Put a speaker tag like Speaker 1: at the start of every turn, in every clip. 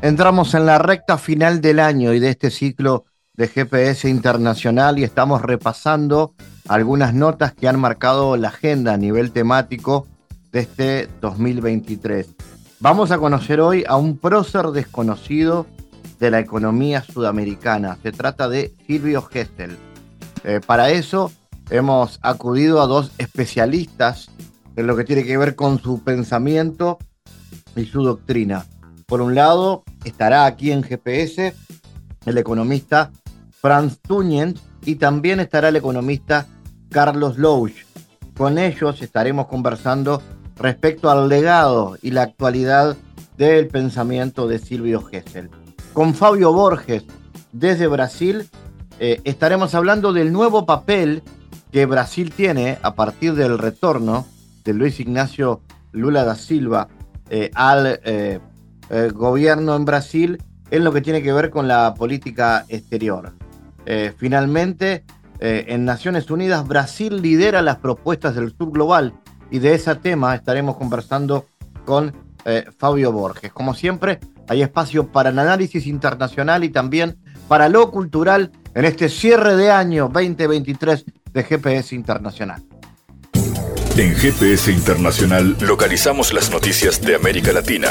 Speaker 1: Entramos en la recta final del año y de este ciclo de GPS Internacional y estamos repasando algunas notas que han marcado la agenda a nivel temático de este 2023. Vamos a conocer hoy a un prócer desconocido de la economía sudamericana. Se trata de Silvio Gestel. Eh, para eso hemos acudido a dos especialistas en lo que tiene que ver con su pensamiento y su doctrina. Por un lado, estará aquí en GPS el economista Franz Tuñen y también estará el economista Carlos Louch. Con ellos estaremos conversando respecto al legado y la actualidad del pensamiento de Silvio Gesell. Con Fabio Borges desde Brasil eh, estaremos hablando del nuevo papel que Brasil tiene a partir del retorno de Luis Ignacio Lula da Silva eh, al eh, eh, gobierno en Brasil en lo que tiene que ver con la política exterior. Eh, finalmente, eh, en Naciones Unidas, Brasil lidera las propuestas del sur global y de ese tema estaremos conversando con Fabio Borges. Como siempre, hay espacio para el análisis internacional y también para lo cultural en este cierre de año 2023 de GPS Internacional.
Speaker 2: En GPS Internacional localizamos las noticias de América Latina.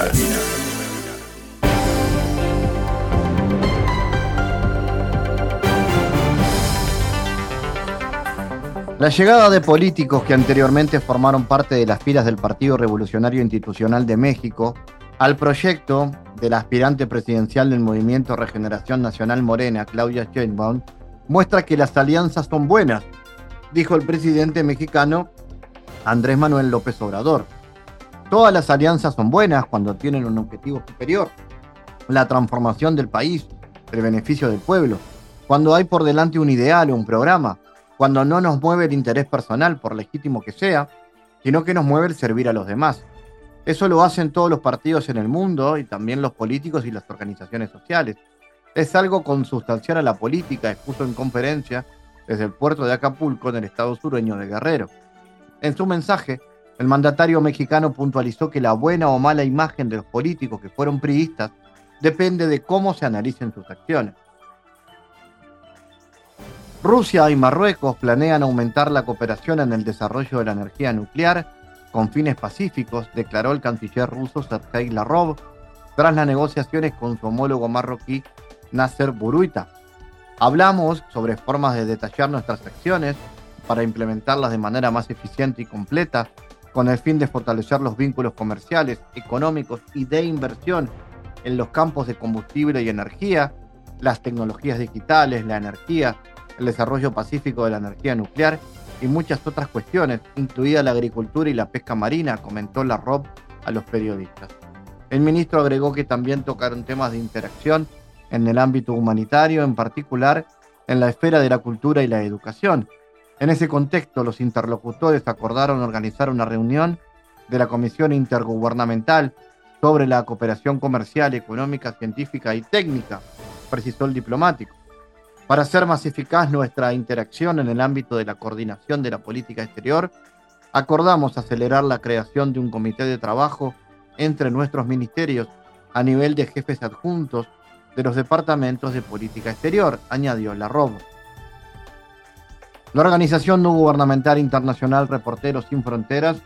Speaker 1: La llegada de políticos que anteriormente formaron parte de las filas del Partido Revolucionario Institucional de México al proyecto del aspirante presidencial del Movimiento Regeneración Nacional Morena, Claudia Sheinbaum, muestra que las alianzas son buenas, dijo el presidente mexicano Andrés Manuel López Obrador. Todas las alianzas son buenas cuando tienen un objetivo superior, la transformación del país, el beneficio del pueblo, cuando hay por delante un ideal o un programa, cuando no nos mueve el interés personal, por legítimo que sea, sino que nos mueve el servir a los demás. Eso lo hacen todos los partidos en el mundo y también los políticos y las organizaciones sociales. Es algo consustancial a la política, expuso en conferencia desde el puerto de Acapulco en el estado sureño de Guerrero. En su mensaje, el mandatario mexicano puntualizó que la buena o mala imagen de los políticos que fueron priistas depende de cómo se analicen sus acciones. Rusia y Marruecos planean aumentar la cooperación en el desarrollo de la energía nuclear con fines pacíficos, declaró el canciller ruso Sergei Lavrov tras las negociaciones con su homólogo marroquí Nasser Buruita. Hablamos sobre formas de detallar nuestras acciones para implementarlas de manera más eficiente y completa con el fin de fortalecer los vínculos comerciales, económicos y de inversión en los campos de combustible y energía, las tecnologías digitales, la energía, el desarrollo pacífico de la energía nuclear y muchas otras cuestiones, incluida la agricultura y la pesca marina, comentó la ROB a los periodistas. El ministro agregó que también tocaron temas de interacción en el ámbito humanitario, en particular en la esfera de la cultura y la educación. En ese contexto, los interlocutores acordaron organizar una reunión de la Comisión Intergubernamental sobre la cooperación comercial, económica, científica y técnica, precisó el diplomático. Para hacer más eficaz nuestra interacción en el ámbito de la coordinación de la política exterior, acordamos acelerar la creación de un comité de trabajo entre nuestros ministerios a nivel de jefes adjuntos de los departamentos de política exterior, añadió la ROB. La organización no gubernamental internacional Reporteros Sin Fronteras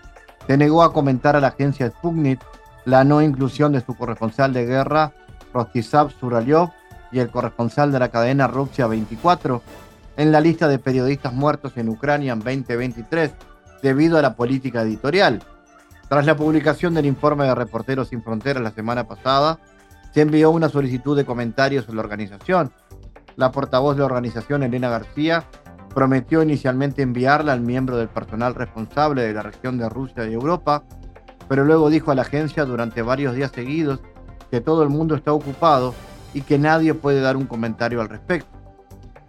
Speaker 1: se negó a comentar a la agencia Sputnik la no inclusión de su corresponsal de guerra, Rostislav Suralyov, y el corresponsal de la cadena Rusia 24 en la lista de periodistas muertos en Ucrania en 2023 debido a la política editorial. Tras la publicación del informe de Reporteros Sin Fronteras la semana pasada, se envió una solicitud de comentarios a la organización. La portavoz de la organización, Elena García, prometió inicialmente enviarla al miembro del personal responsable de la región de Rusia y Europa, pero luego dijo a la agencia durante varios días seguidos que todo el mundo está ocupado y que nadie puede dar un comentario al respecto.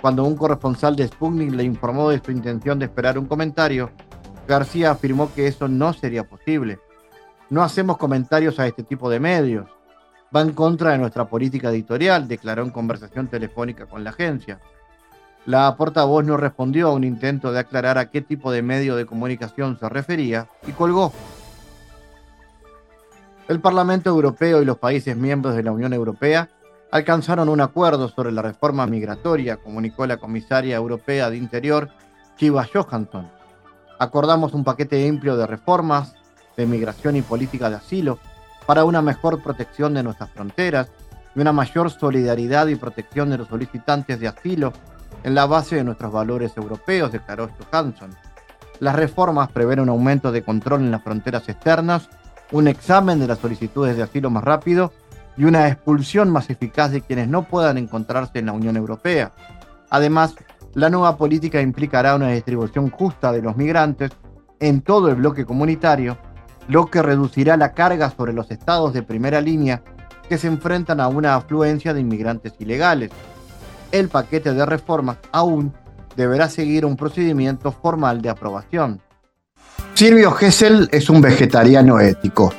Speaker 1: Cuando un corresponsal de Sputnik le informó de su intención de esperar un comentario, García afirmó que eso no sería posible. No hacemos comentarios a este tipo de medios. Va en contra de nuestra política editorial, declaró en conversación telefónica con la agencia. La portavoz no respondió a un intento de aclarar a qué tipo de medio de comunicación se refería y colgó. El Parlamento Europeo y los países miembros de la Unión Europea alcanzaron un acuerdo sobre la reforma migratoria, comunicó la comisaria europea de Interior, Chiva Johansson. Acordamos un paquete amplio de reformas de migración y política de asilo para una mejor protección de nuestras fronteras y una mayor solidaridad y protección de los solicitantes de asilo en la base de nuestros valores europeos, declaró Johansson. Las reformas prevén un aumento de control en las fronteras externas, un examen de las solicitudes de asilo más rápido y una expulsión más eficaz de quienes no puedan encontrarse en la Unión Europea. Además, la nueva política implicará una distribución justa de los migrantes en todo el bloque comunitario, lo que reducirá la carga sobre los estados de primera línea que se enfrentan a una afluencia de inmigrantes ilegales. El paquete de reformas aún deberá seguir un procedimiento formal de aprobación. Silvio Gesell es un vegetariano ético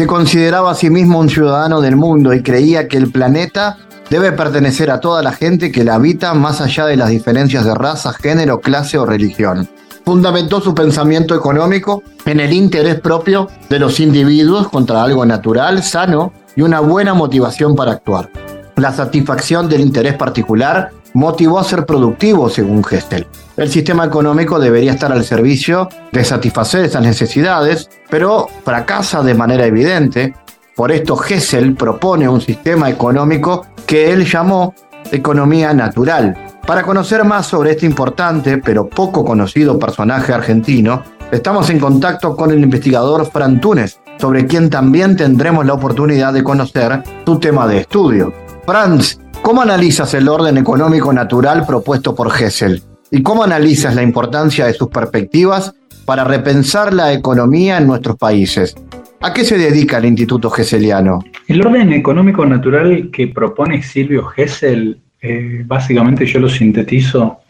Speaker 1: se consideraba a sí mismo un ciudadano del mundo y creía que el planeta debe pertenecer a toda la gente que la habita más allá de las diferencias de raza, género, clase o religión. Fundamentó su pensamiento económico en el interés propio de los individuos contra algo natural, sano y una buena motivación para actuar. La satisfacción del interés particular motivó a ser productivo, según Gestel. El sistema económico debería estar al servicio de satisfacer esas necesidades, pero fracasa de manera evidente. Por esto Gesell propone un sistema económico que él llamó economía natural. Para conocer más sobre este importante pero poco conocido personaje argentino, estamos en contacto con el investigador Fran Túnez, sobre quien también tendremos la oportunidad de conocer su tema de estudio. Franz, ¿Cómo analizas el orden económico natural propuesto por Hessel? ¿Y cómo analizas la importancia de sus perspectivas para repensar la economía en nuestros países? ¿A qué se dedica el Instituto Hesseliano?
Speaker 3: El orden económico natural que propone Silvio Hessel, eh, básicamente yo lo sintetizo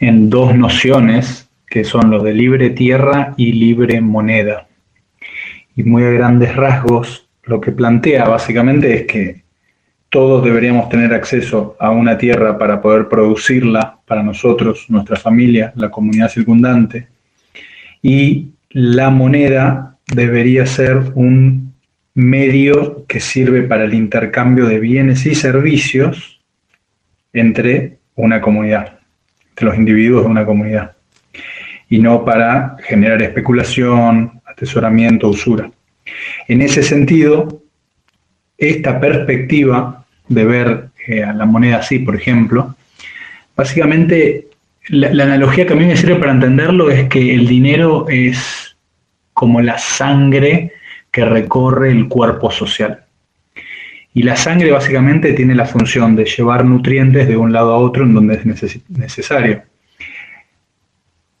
Speaker 3: en dos nociones, que son los de libre tierra y libre moneda. Y muy a grandes rasgos, lo que plantea básicamente es que todos deberíamos tener acceso a una tierra para poder producirla para nosotros, nuestra familia, la comunidad circundante. Y la moneda debería ser un medio que sirve para el intercambio de bienes y servicios entre una comunidad, entre los individuos de una comunidad, y no para generar especulación, atesoramiento, usura. En ese sentido, esta perspectiva de ver eh, a la moneda así, por ejemplo, básicamente la, analogía que a mí me sirve para entenderlo es que el dinero es como la sangre que recorre el cuerpo social. Y la sangre básicamente tiene la función de llevar nutrientes de un lado a otro en donde es necesario.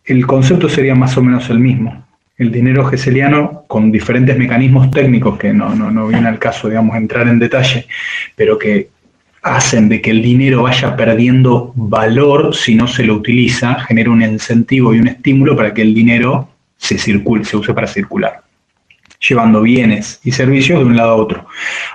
Speaker 3: El concepto sería más o menos el mismo el dinero geseliano con diferentes mecanismos técnicos que no, no, viene al caso, digamos, entrar en detalle, pero que hacen de que el dinero vaya perdiendo valor si no se lo utiliza, genera un incentivo y un estímulo para que el dinero se circule, se use para circular, llevando bienes y servicios de un lado a otro.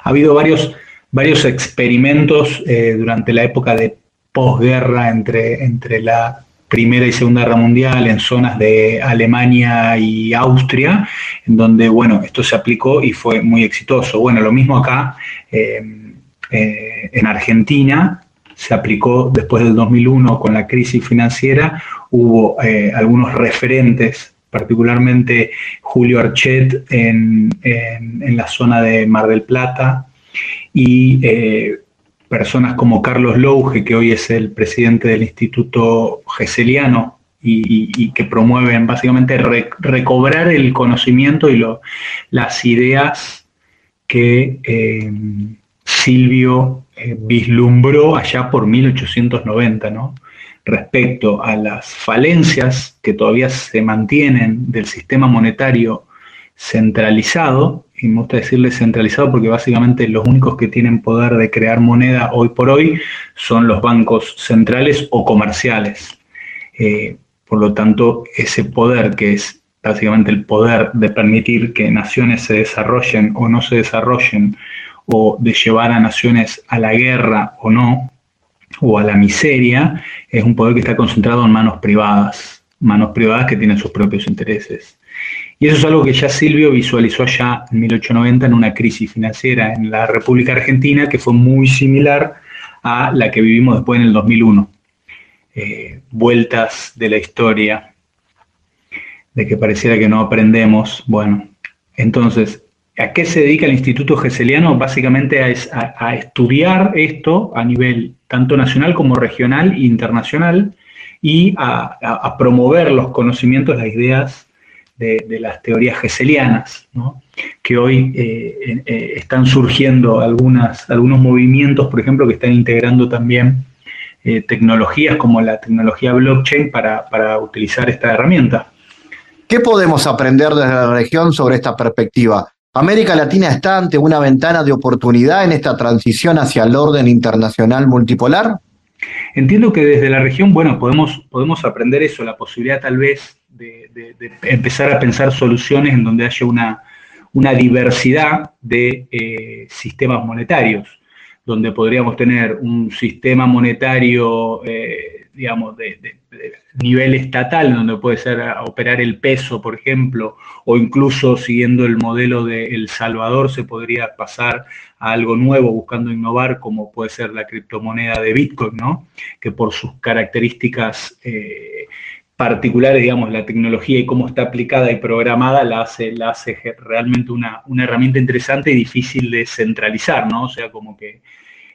Speaker 3: Ha habido varios, varios experimentos eh, durante la época de posguerra entre, entre la Primera y Segunda Guerra Mundial en zonas de Alemania y Austria, en donde, bueno, esto se aplicó y fue muy exitoso. Bueno, lo mismo acá em, eh, en Argentina, se aplicó después del 2001 con la crisis financiera, hubo eh, algunos referentes, particularmente Julio Archet en, la zona de Mar del Plata y eh, personas como Carlos Louge, que hoy es el presidente del Instituto Geseliano y, que promueven básicamente recobrar el conocimiento y las ideas que eh, Silvio eh, vislumbró allá por 1890, ¿no? respecto a las falencias que todavía se mantienen del sistema monetario centralizado y me gusta decirle centralizado porque básicamente los únicos que tienen poder de crear moneda hoy por hoy son los bancos centrales o comerciales. Eh, por lo tanto, ese poder que es básicamente el poder de permitir que naciones se desarrollen o no se desarrollen, o de llevar a naciones a la guerra o no, o a la miseria, es un poder que está concentrado en manos privadas, manos privadas que tienen sus propios intereses. Y eso es algo que ya Silvio visualizó ya en 1890 en una crisis financiera en la República Argentina que fue muy similar a la que vivimos después en el 2001. Eh, vueltas de la historia, de que pareciera que no aprendemos. Bueno, entonces, ¿a qué se dedica el Instituto Geseliano? Básicamente a, estudiar esto a nivel tanto nacional como regional e internacional y a, promover los conocimientos, las ideas de, las teorías geselianas, que hoy eh, eh, están surgiendo algunas, algunos movimientos, por ejemplo, que están integrando también eh, tecnologías como la tecnología blockchain para, para utilizar esta herramienta.
Speaker 1: ¿Qué podemos aprender desde la región sobre esta perspectiva? ¿América Latina está ante una ventana de oportunidad en esta transición hacia el orden internacional multipolar?
Speaker 3: Entiendo que desde la región, bueno, podemos, podemos aprender eso, la posibilidad tal vez de, empezar a pensar soluciones en donde haya una, una diversidad de eh, sistemas monetarios donde podríamos tener un sistema monetario, eh, digamos, de, nivel estatal, donde puede ser operar el peso, por ejemplo, o incluso siguiendo el modelo de El Salvador, se podría pasar a algo nuevo, buscando innovar, como puede ser la criptomoneda de Bitcoin, ¿no? Que por sus características eh, particulares, digamos, la tecnología y cómo está aplicada y programada, la hace, la hace realmente una, herramienta interesante y difícil de centralizar, ¿no? O sea, como que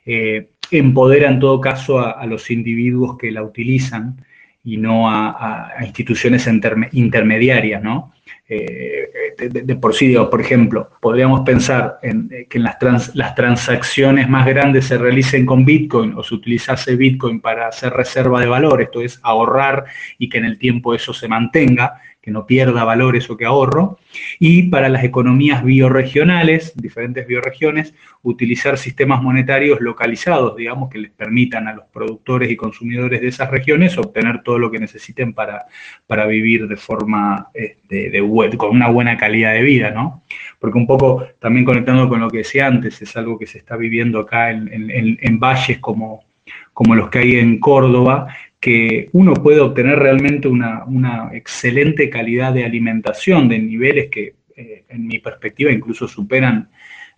Speaker 3: eh, empodera en todo caso a, los individuos que la utilizan y no a, instituciones intermediarias, ¿no? Eh, de, por sí, por ejemplo, podríamos pensar en eh, que las, las transacciones más grandes se realicen con Bitcoin o se utilizase Bitcoin para hacer reserva de valor, esto es ahorrar y que en el tiempo eso se mantenga, que no pierda valor eso que ahorro, y para las economías bioregionales, diferentes bioregiones, utilizar sistemas monetarios localizados, digamos, que les permitan a los productores y consumidores de esas regiones obtener todo lo que necesiten para, para vivir de forma, este, con una buena calidad de vida, ¿no? Porque un poco, también conectando con lo que decía antes, es algo que se está viviendo acá en, en valles como, como los que hay en Córdoba, que uno puede obtener realmente una, excelente calidad de alimentación de niveles que, eh, en mi perspectiva, incluso superan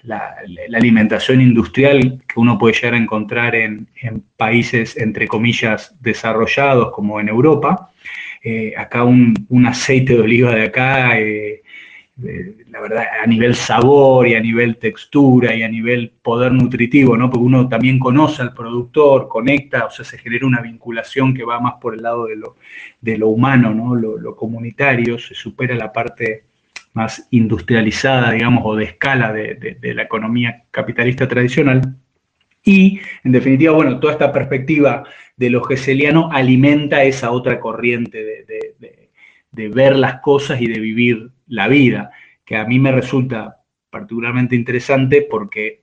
Speaker 3: la, alimentación industrial que uno puede llegar a encontrar en, países, entre comillas, desarrollados como en Europa. Eh, acá un, aceite de oliva de acá eh, la verdad, a nivel sabor y a nivel textura y a nivel poder nutritivo, ¿no? Porque uno también conoce al productor, conecta, o sea, se genera una vinculación que va más por el lado de lo, de lo humano, ¿no? Lo, comunitario, se supera la parte más industrializada, digamos, o de escala de, la economía capitalista tradicional. Y, en definitiva, bueno, toda esta perspectiva de lo geseliano alimenta esa otra corriente de, de ver las cosas y de vivir la vida, que a mí me resulta particularmente interesante porque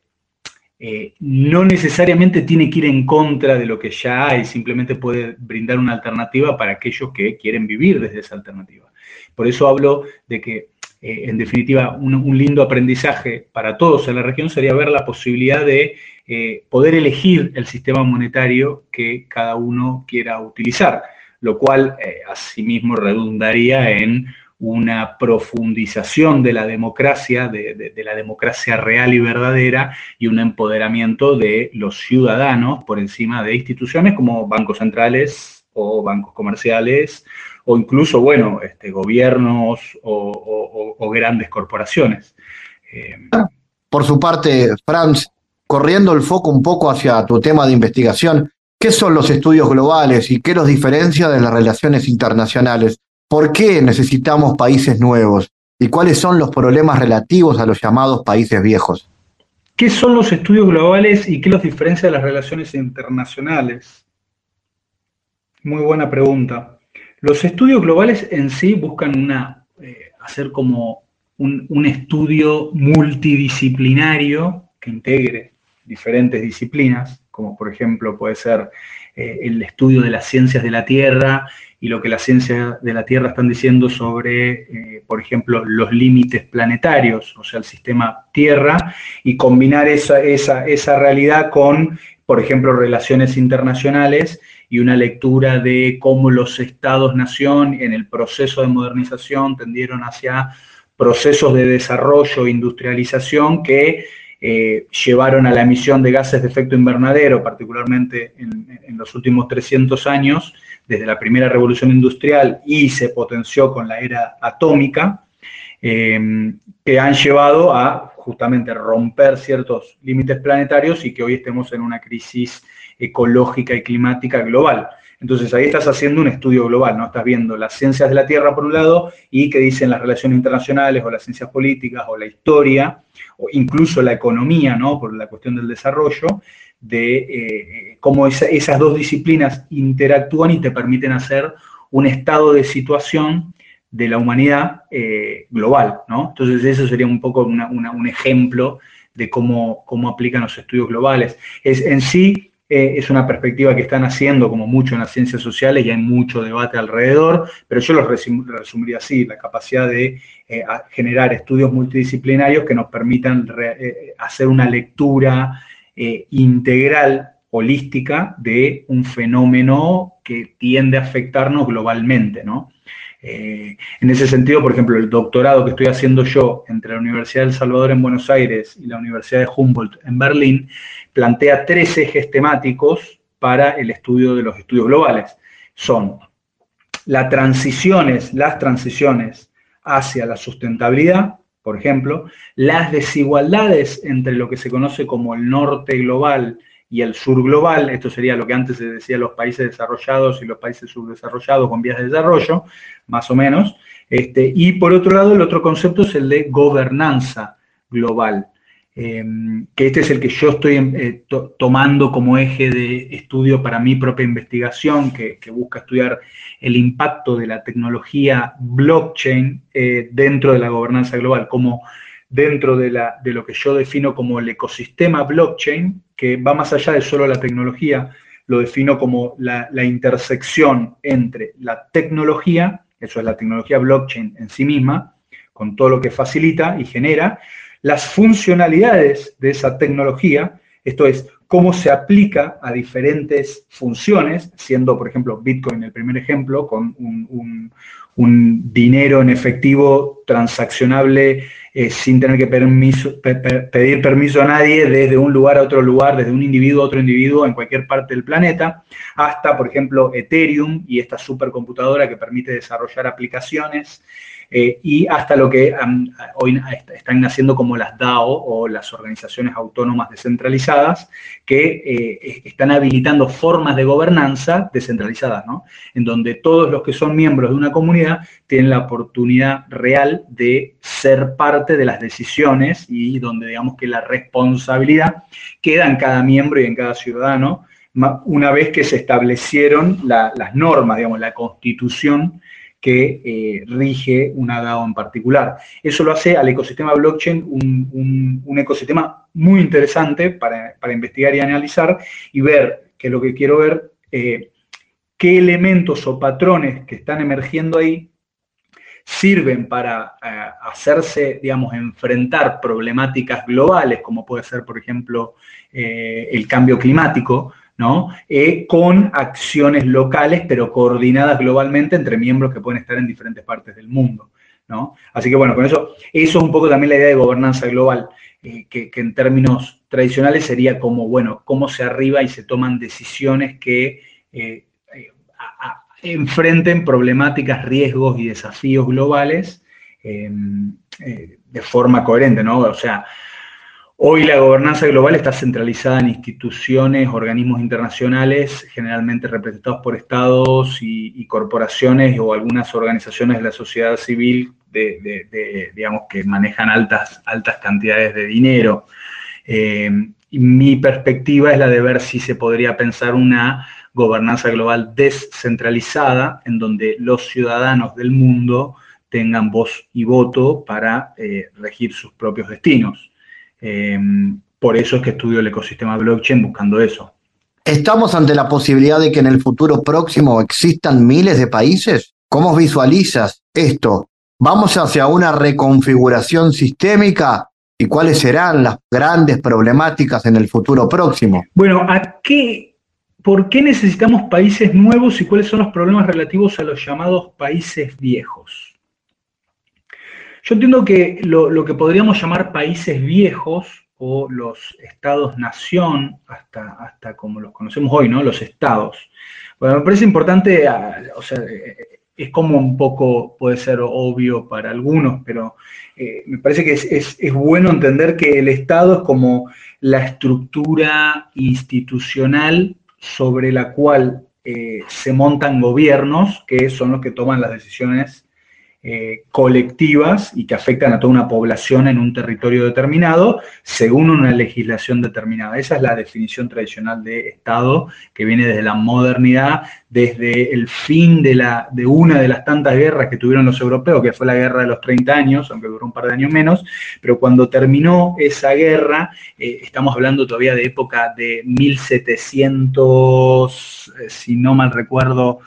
Speaker 3: eh, no necesariamente tiene que ir en contra de lo que ya hay, simplemente puede brindar una alternativa para aquellos que quieren vivir desde esa alternativa. Por eso hablo de que, eh, en definitiva, un, lindo aprendizaje para todos en la región sería ver la posibilidad de eh, poder elegir el sistema monetario que cada uno quiera utilizar lo cual eh, asimismo redundaría en una profundización de la democracia, de, la democracia real y verdadera, y un empoderamiento de los ciudadanos por encima de instituciones como bancos centrales o bancos comerciales, o incluso, bueno, este, gobiernos o, grandes corporaciones.
Speaker 1: Por su parte, Franz, corriendo el foco un poco hacia tu tema de investigación, ¿Qué son los estudios globales y qué los diferencia de las relaciones internacionales? ¿Por qué necesitamos países nuevos? ¿Y cuáles son los problemas relativos a los llamados países viejos?
Speaker 3: ¿Qué son los estudios globales y qué los diferencia de las relaciones internacionales? Muy buena pregunta. Los estudios globales en sí buscan eh, hacer como un, estudio multidisciplinario que integre diferentes disciplinas, como por ejemplo puede ser eh, el estudio de las ciencias de la Tierra y lo que las ciencias de la Tierra están diciendo sobre, eh, por ejemplo, los límites planetarios, o sea, el sistema Tierra, y combinar esa, esa, esa realidad con, por ejemplo, relaciones internacionales y una lectura de cómo los estados-nación en el proceso de modernización tendieron hacia procesos de desarrollo e industrialización que eh, llevaron a la emisión de gases de efecto invernadero, particularmente en, los últimos 300 años, desde la primera revolución industrial y se potenció con la era atómica, eh, que han llevado a justamente romper ciertos límites planetarios y que hoy estemos en una crisis ecológica y climática global. Entonces ahí estás haciendo un estudio global, ¿no? Estás viendo las ciencias de la Tierra por un lado y qué dicen las relaciones internacionales o las ciencias políticas o la historia o incluso la economía, ¿no? Por la cuestión del desarrollo, de eh, cómo esas dos disciplinas interactúan y te permiten hacer un estado de situación de la humanidad eh, global, ¿no? Entonces eso sería un poco un ejemplo de cómo, cómo aplican los estudios globales. Es, en sí, eh, es una perspectiva que están haciendo como mucho en las ciencias sociales y hay mucho debate alrededor, pero yo lo resumiría así, la capacidad de eh, generar estudios multidisciplinarios que nos permitan eh, hacer una lectura integral, holística, de un fenómeno que tiende a afectarnos globalmente, ¿no? en ese sentido, por ejemplo, el doctorado que estoy haciendo yo entre la Universidad del Salvador en Buenos Aires y la Universidad de Humboldt en Berlín, plantea tres ejes temáticos para el estudio de los estudios globales. Son las transiciones, las transiciones hacia la sustentabilidad, por ejemplo, las desigualdades entre lo que se conoce como el norte global y el sur global, esto sería lo que antes se decía los países desarrollados y los países subdesarrollados con vías de desarrollo, más o menos. Este, y por otro lado, el otro concepto es el de gobernanza global. Em, que este es el que yo estoy em, eh, tomando como eje de estudio para mi propia investigación, que, busca estudiar el impacto de la tecnología blockchain eh, dentro de la gobernanza global, como dentro de, lo que yo defino como el ecosistema blockchain, que va más allá de solo la tecnología, lo defino como la intersección entre la tecnología, eso es la tecnología blockchain en sí misma, con todo lo que facilita y genera, las funcionalidades de esa tecnología, esto es, cómo se aplica a diferentes funciones, siendo, por ejemplo, Bitcoin el primer ejemplo, con un, dinero en efectivo transaccionable eh, sin tener que pedir permiso a nadie desde un lugar a otro lugar, desde un individuo a otro individuo en cualquier parte del planeta, hasta, por ejemplo, Ethereum y esta supercomputadora que permite desarrollar aplicaciones eh, y hasta lo que hoy están naciendo como las DAO o las organizaciones autónomas descentralizadas, que eh, están habilitando formas de gobernanza descentralizadas, ¿no? En donde todos los que son miembros de una comunidad tienen la oportunidad real de ser parte de las decisiones y donde digamos que la responsabilidad queda en cada miembro y en cada ciudadano una vez que se establecieron las normas, digamos, la constitución que eh, rige una DAO en particular. Eso lo hace al ecosistema blockchain un, ecosistema muy interesante para, investigar y analizar y ver, que lo que quiero ver, eh, qué elementos o patrones que están emergiendo ahí sirven para eh, hacerse, digamos, enfrentar problemáticas globales, como puede ser, por ejemplo, el cambio climático, ¿no? Eh, con acciones locales, pero coordinadas globalmente entre miembros que pueden estar en diferentes partes del mundo. ¿no? Así que bueno, con eso, eso es un poco también la idea de gobernanza global, eh, que, en términos tradicionales sería como, bueno, cómo se arriba y se toman decisiones que eh, enfrenten problemáticas, riesgos y desafíos globales de forma coherente, ¿no? O sea, Hoy la gobernanza global está centralizada en instituciones, organismos internacionales, generalmente representados por estados y, corporaciones o algunas organizaciones de la sociedad civil de, digamos, que manejan altas, altas cantidades de dinero. Eh, mi perspectiva es la de ver si se podría pensar una gobernanza global descentralizada en donde los ciudadanos del mundo tengan voz y voto para eh, regir sus propios destinos. Em, por eso es que estudio el ecosistema blockchain buscando eso.
Speaker 1: ¿Estamos ante la posibilidad de que en el futuro próximo existan miles de países? ¿Cómo visualizas esto? ¿Vamos hacia una reconfiguración sistémica? ¿Y cuáles serán las grandes problemáticas en el futuro próximo?
Speaker 3: Bueno, ¿a qué, ¿por qué necesitamos países nuevos y cuáles son los problemas relativos a los llamados países viejos? Yo entiendo que lo, que podríamos llamar países viejos o los estados-nación, hasta, hasta como los conocemos hoy, ¿no? Los estados. Bueno, me parece importante, ah, o sea, eh, es como un poco, puede ser obvio para algunos, pero eh, me parece que es, bueno entender que el Estado es como la estructura institucional sobre la cual eh, se montan gobiernos, que son los que toman las decisiones eh, colectivas y que afectan a toda una población en un territorio determinado según una legislación determinada. Esa es la definición tradicional de Estado que viene desde la modernidad, desde el fin de, una de las tantas guerras que tuvieron los europeos, que fue la guerra de los 30 años, aunque duró un par de años menos, pero cuando terminó esa guerra, eh, estamos hablando todavía de época de 1700, eh, si no mal recuerdo,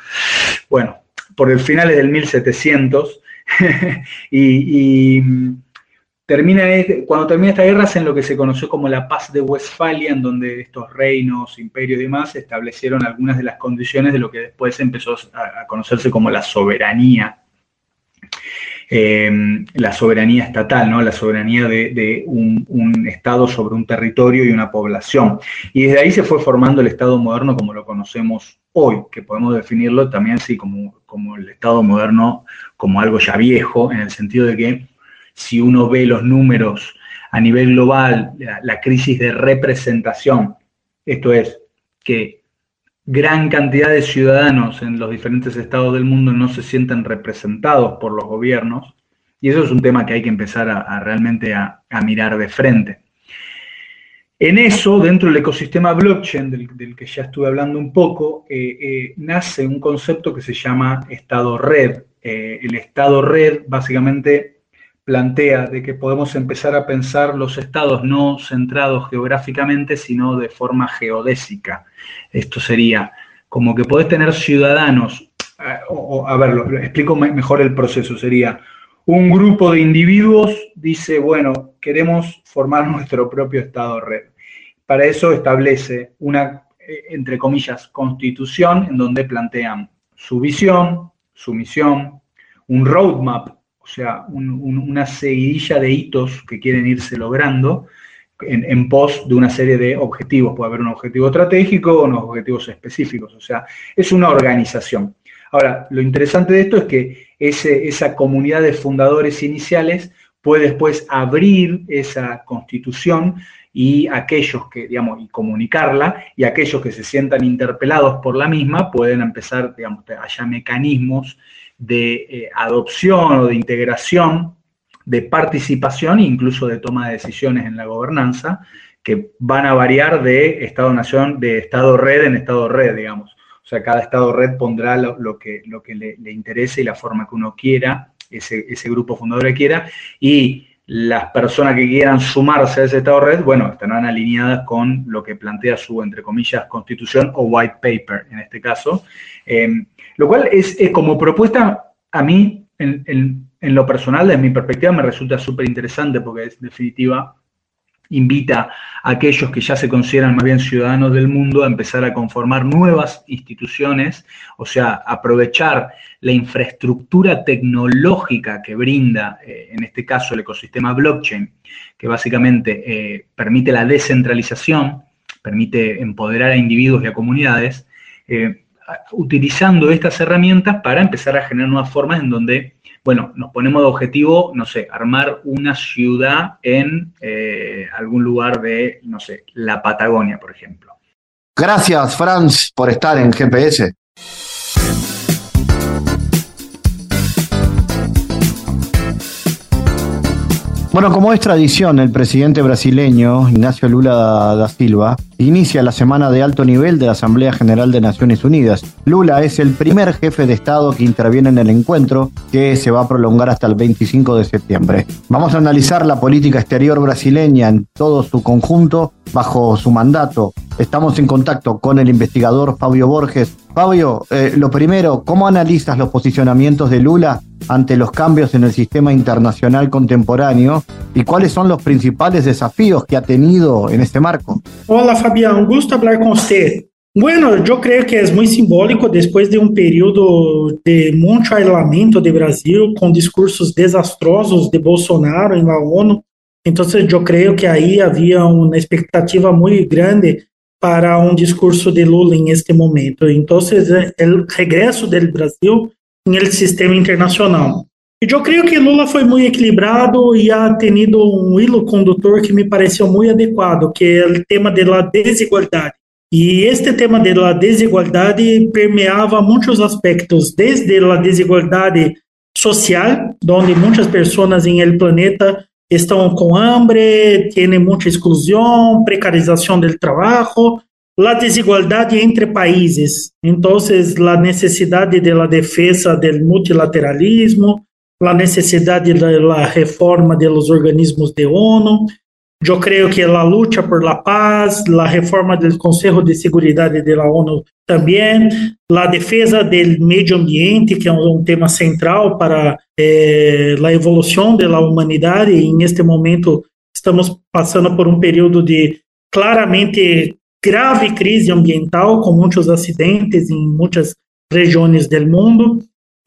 Speaker 3: bueno, por el finales del 1700, y, termina, cuando termina esta guerra es en lo que se conoció como la paz de Westfalia, en donde estos reinos, imperios y demás establecieron algunas de las condiciones de lo que después empezó a, conocerse como la soberanía. Em, la soberanía estatal, ¿no? la soberanía de, un, Estado sobre un territorio y una población. Y desde ahí se fue formando el Estado moderno como lo conocemos hoy, que podemos definirlo también así como, como el Estado moderno, como algo ya viejo, en el sentido de que si uno ve los números a nivel global, la, crisis de representación, esto es, que gran cantidad de ciudadanos en los diferentes estados del mundo no se sienten representados por los gobiernos, y eso es un tema que hay que empezar a, realmente a mirar de frente. En eso, dentro del ecosistema blockchain, del, que ya estuve hablando un poco, eh, eh, nace un concepto que se llama estado red. Eh, el estado red básicamente plantea de que podemos empezar a pensar los estados no centrados geográficamente, sino de forma geodésica. Esto sería como que podés tener ciudadanos, a ver, explico mejor el proceso, sería un grupo de individuos dice, bueno, queremos formar nuestro propio estado red. Para eso establece una, eh, entre comillas, constitución en donde plantean su visión, su misión, un roadmap, o sea, una seguidilla de hitos que quieren irse logrando en, pos de una serie de objetivos. Puede haber un objetivo estratégico o unos objetivos específicos, o sea, es una organización. Ahora, lo interesante de esto es que esa comunidad de fundadores iniciales puede después abrir esa constitución y aquellos que, digamos, y comunicarla, y aquellos que se sientan interpelados por la misma pueden empezar, digamos, haya mecanismos de eh, adopción o de integración, de participación e incluso de toma de decisiones en la gobernanza, que van a variar de Estado-Nación, de Estado-Red en Estado-Red, digamos. O sea, cada Estado-Red pondrá lo, que, lo que le, le, interese y la forma que uno quiera, ese, ese grupo fundador quiera, y las personas que quieran sumarse a ese Estado red, bueno, estarán alineadas con lo que plantea su, entre comillas, constitución o white paper en este caso. Em, lo cual es, como propuesta, a mí, en, en, lo personal, desde mi perspectiva, me resulta súper interesante porque es definitiva invita a aquellos que ya se consideran más bien ciudadanos del mundo a empezar a conformar nuevas instituciones, o sea, aprovechar la infraestructura tecnológica que brinda, eh, en este caso, el ecosistema blockchain, que básicamente eh, permite la descentralización, permite empoderar a individuos y a comunidades, eh, utilizando estas herramientas para empezar a generar nuevas formas en donde bueno, nos ponemos de objetivo, no sé, armar una ciudad en eh, algún lugar de, no sé, la Patagonia, por ejemplo.
Speaker 1: Gracias, Franz, por estar en GPS. Bueno, como es tradición, el presidente brasileño Ignacio Lula da Silva inicia la semana de alto nivel de la Asamblea General de Naciones Unidas. Lula es el primer jefe de Estado que interviene en el encuentro, que se va a prolongar hasta el 25 de septiembre. Vamos a analizar la política exterior brasileña en todo su conjunto bajo su mandato. Estamos en contacto con el investigador Fabio Borges. Fabio, eh, lo primero, ¿cómo analizas los posicionamientos de Lula ante los cambios en el sistema internacional contemporáneo y cuáles son los principales desafíos que ha tenido en este marco?
Speaker 4: Hola, Fabián, un gusto hablar con usted. Bueno, yo creo que es muy simbólico después de un periodo de mucho aislamiento de Brasil con discursos desastrosos de Bolsonaro en la ONU. Entonces yo creo que ahí había una expectativa muy grande para un discurso de Lula en este momento. Entonces el regreso del Brasil el sistema internacional. Eu creio que Lula foi muito equilibrado e ha tenido um hilo condutor que me pareceu muito adequado, que é o tema da desigualdade. E este tema da desigualdade permeava muitos aspectos, desde a desigualdade social, onde muitas pessoas em el planeta estão com hambre, têm muita exclusão, precarização do trabalho, a desigualdade entre países. Então, a necessidade da defesa do multilateralismo, a necessidade da reforma dos organismos de ONU. Eu creio que a luta por la paz, a reforma do Conselho de Seguridade da ONU também, a defesa do meio ambiente, que é um tema central para eh, a evolução da humanidade. E neste momento estamos passando por um período de claramente grave crise ambiental, com muitos acidentes em muitas regiões do mundo.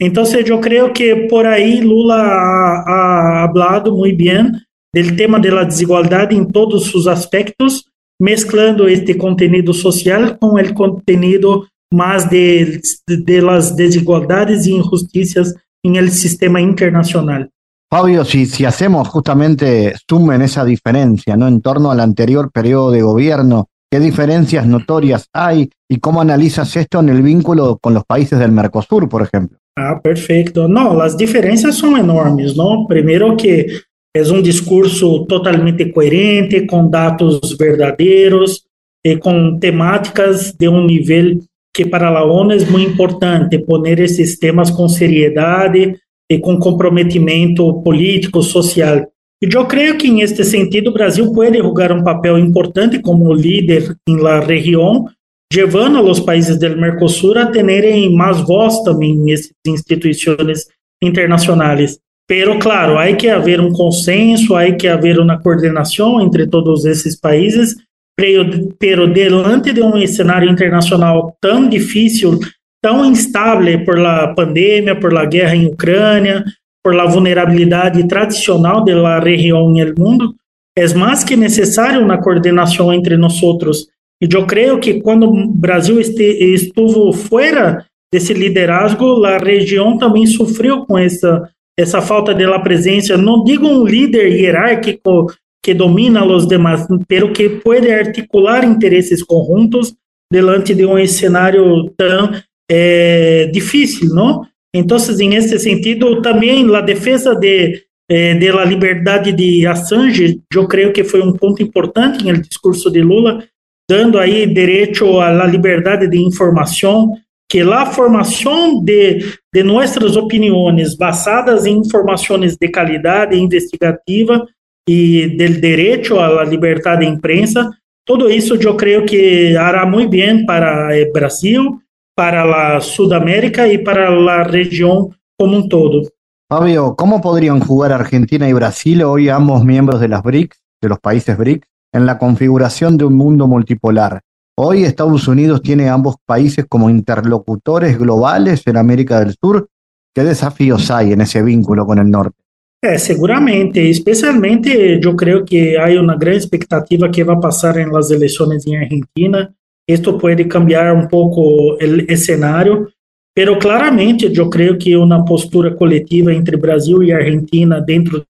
Speaker 4: Então, eu creio que por aí Lula ha, ha hablado muito bem do tema da desigualdade em todos os aspectos, mesclando este conteúdo social com o conteúdo mais de, de las desigualdades e injusticias em el sistema internacional.
Speaker 1: Fabio, si, si hacemos justamente zoom en esa diferencia, ¿no? En torno al anterior periodo de gobierno, ¿qué diferencias notorias hay y cómo analizas esto en el vínculo con los países del Mercosur, por ejemplo?
Speaker 4: Ah, perfeito. Não, as diferenças são enormes, não? Primeiro que é um discurso totalmente coerente, com dados verdadeiros e com temáticas de um nível que para a ONU é muito importante, poner esses temas com seriedade e com comprometimento político, social. E eu creio que, neste sentido, o Brasil pode jogar um papel importante como líder la região, llevando a los países del Mercosur a tenerem mais voz também nessas instituições internacionais. Pero, claro, hay que haver um consenso, hay que haver uma coordenação entre todos esses países, pero, delante de um cenário internacional tão difícil, tão instável por la pandemia, por la guerra em Ucrânia, por la vulnerabilidade tradicional da região no mundo, é mais que necessário uma coordenação entre nós outros e eu creio que quando o Brasil estuvo fora desse liderazgo, a região também sofreu com essa, essa falta de presença. Não digo um líder hierárquico que domina os demais, pero que pode articular interesses conjuntos delante de um cenário tão é, difícil, não? Então, em esse sentido, também a defesa de, eh, liberdade de Assange, eu creio que foi um ponto importante no discurso de Lula, dando aí direito à liberdade de informação, que a formação de, de nossas opiniões basadas em informações de qualidade investigativa e do direito à liberdade de imprensa, tudo isso eu creio que hará muito bem para o Brasil, para a Sudamérica e para a região como um todo.
Speaker 1: Fabio, ¿cómo podrían jugar Argentina y Brasil, hoy ambos miembros de las BRICS, de los países BRICS, en la configuración de un mundo multipolar. Hoy Estados Unidos tiene ambos países como interlocutores globales en América del Sur. ¿Qué desafíos hay en ese vínculo con el norte?
Speaker 4: É, seguramente, especialmente eu creio que há uma grande expectativa que vai passar em las eleições em Argentina. Isto pode cambiar um pouco o cenário, pero claramente eu creio que uma postura coletiva entre Brasil e Argentina dentro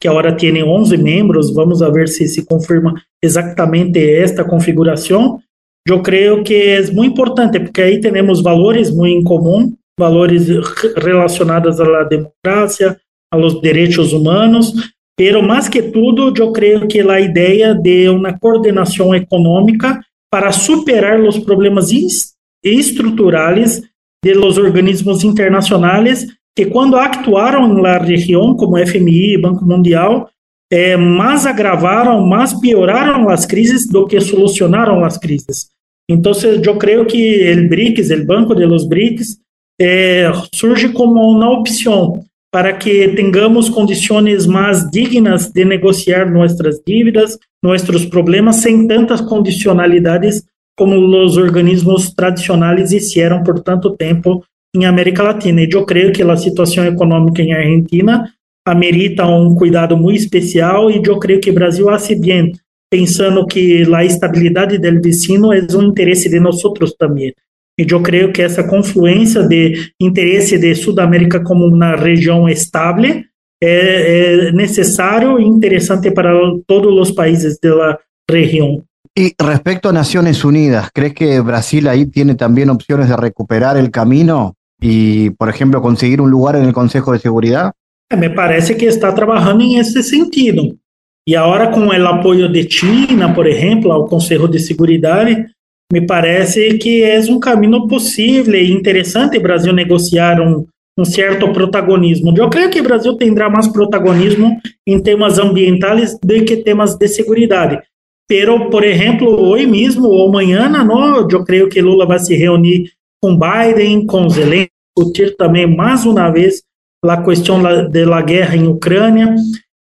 Speaker 4: que agora tem 11 membros, vamos ver se se confirma exatamente esta configuração. Eu creio que é muito importante, porque aí temos valores muito em comum, valores relacionados à democracia, aos direitos humanos, pero más que todo yo creo que la idea de una coordinación económica para superar los problemas estructurales de los organismos internacionales que cuando actuaron en la región, como FMI, Banco Mundial, eh, más agravaron, más pioraron las crisis do que solucionaron las crisis. Entonces, yo creo que el BRICS, el Banco de los BRICS, eh, surge como una opción para que tengamos condiciones más dignas de negociar nuestras dívidas, nuestros problemas, sin tantas condicionalidades como los organismos tradicionales hicieron por tanto tiempo en América Latina. Y yo creo que la situación económica en Argentina amerita un cuidado muy especial y yo creo que Brasil hace bien pensando que la estabilidad del vecino es un interés de nosotros también. Y yo creo que esa confluencia de interés de Sudamérica como una región estable es, es necesario e interesante para todos los países de la región.
Speaker 1: Y respecto a Naciones Unidas, ¿crees que Brasil ahí tiene también opciones de recuperar el camino y, por ejemplo, conseguir un lugar en el Consejo de Seguridad?
Speaker 4: Me parece que está trabajando en ese sentido. Y ahora con el apoyo de China, por ejemplo, al Consejo de Seguridad, me parece que es un camino posible e interesante Brasil negociar un, un cierto protagonismo. Yo creo que Brasil tendrá más protagonismo en temas ambientales do que temas de seguridad. Pero, por exemplo, hoje mesmo ou amanhã, não, eu creio que Lula vai se reunir com Biden, com Zelensky, discutir também mais uma vez a questão da guerra em Ucrânia.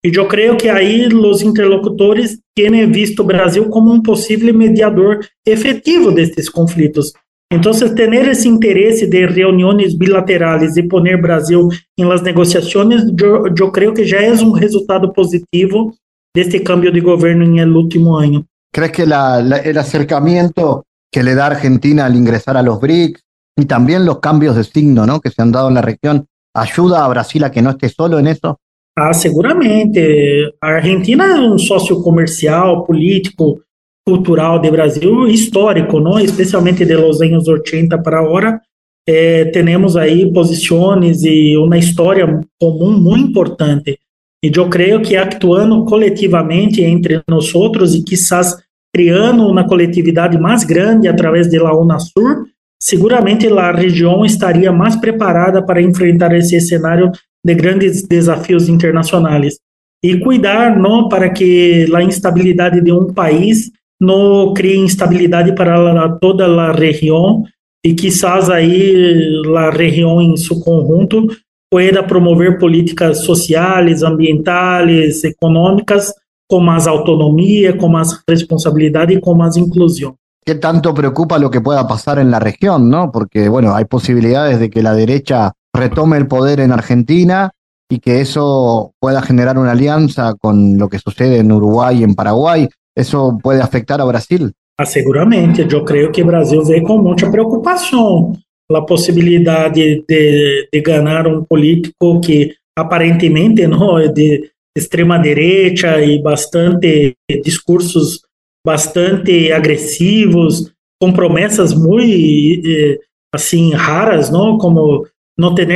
Speaker 4: E eu creio que aí os interlocutores têm visto Brasil como um possível mediador efetivo destes conflitos. Então, ter esse interesse de reuniões bilaterais e poner Brasil em las negociações, eu, eu creio que já é um resultado positivo de este cambio de gobierno en el último año.
Speaker 1: ¿Crees que la, la, el acercamiento que le da Argentina al ingresar a los BRICS y también los cambios de signo ¿no? que se han dado en la región ayuda a Brasil a que no esté solo en eso?
Speaker 4: Ah, seguramente. A Argentina é um sócio comercial, político, cultural de Brasil histórico, não? especialmente de los anos 80 para agora. Eh, temos aí posições e uma história comum muito importante. E eu creio que actuando coletivamente entre nós outros e quizás criando uma coletividade mais grande através da UNASUR, seguramente a região estaria mais preparada para enfrentar esse cenário de grandes desafios internacionais. E cuidar não para que a instabilidade de um país não crie instabilidade para toda a região e quizás aí a região em seu conjunto pueda promover políticas sociales, ambientales, económicas, con más autonomía, con más responsabilidad y con más inclusión.
Speaker 1: ¿Qué tanto preocupa lo que pueda pasar en la región, no? Porque, bueno, hay posibilidades de que la derecha retome el poder en Argentina y que eso pueda generar una alianza con lo que sucede en Uruguay y en Paraguay. ¿Eso puede afectar a Brasil?
Speaker 4: Ah, seguramente, yo creo que Brasil ve con mucha preocupación a possibilidade de, de ganhar um político que aparentemente não é de extrema direita e bastante discursos bastante agressivos, com promessas muito eh, assim raras, não como não ter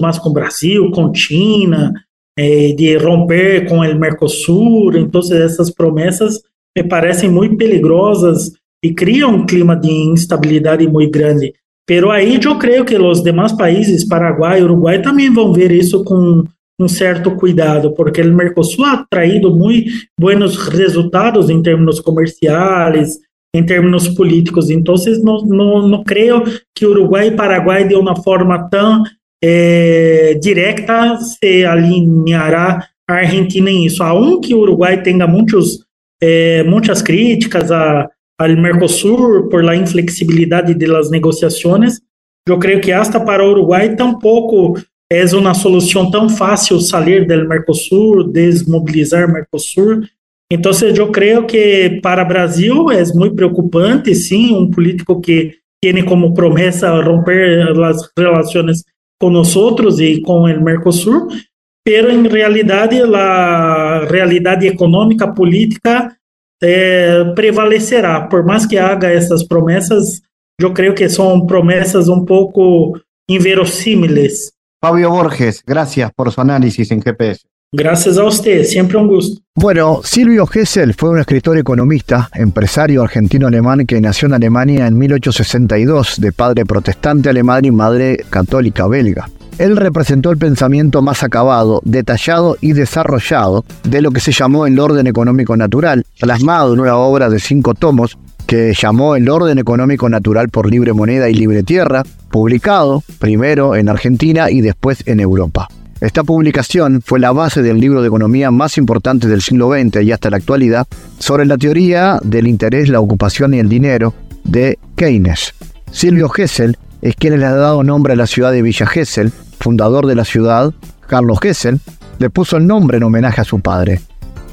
Speaker 4: mais com o Brasil, com China, eh, de romper com o Mercosul. Então essas promessas me parecem muito perigosas e criam um clima de instabilidade muito grande. Pero aí eu creio que os demais países, Paraguai, Uruguai, também vão ver isso com um certo cuidado, porque o Mercosul ha traído muito buenos resultados em termos comerciais, em termos políticos. Então, não, não, não creio que Uruguai e Paraguai, de uma forma tão é, direta, se alinhará a Argentina em isso. Aunque o Uruguai tenha muitos, é, muitas críticas a al Mercosur por la inflexibilidad de las negociaciones. Yo creo que hasta para Uruguay tampoco es una solución tan fácil salir del Mercosur, desmovilizar Mercosur. Entonces yo creo que para Brasil es muy preocupante, sí, un político que tiene como promesa romper las relaciones con nosotros y con el Mercosur, pero en realidad la realidad económica, política é, prevalecerá. Por mais que haga essas promessas, eu creio que são promessas um pouco inverossímiles.
Speaker 1: Fabio Borges, gracias por su análisis en GPS.
Speaker 4: Gracias a usted, siempre un gusto.
Speaker 1: Bueno, Silvio Gesell fue un escritor economista, empresario argentino-alemán que nació en Alemania en 1862, de padre protestante alemán y madre católica belga. Él representó el pensamiento más acabado, detallado y desarrollado de lo que se llamó el orden económico natural, plasmado en una obra de cinco tomos que llamó El orden económico natural por libre moneda y libre tierra, publicado primero en Argentina y después en Europa. Esta publicación fue la base del libro de economía más importante del siglo XX y hasta la actualidad sobre la teoría del interés, la ocupación y el dinero de Keynes. Silvio Gesell es quien le ha dado nombre a la ciudad de Villa Gesell, fundador de la ciudad, Carlos Gesell, le puso el nombre en homenaje a su padre.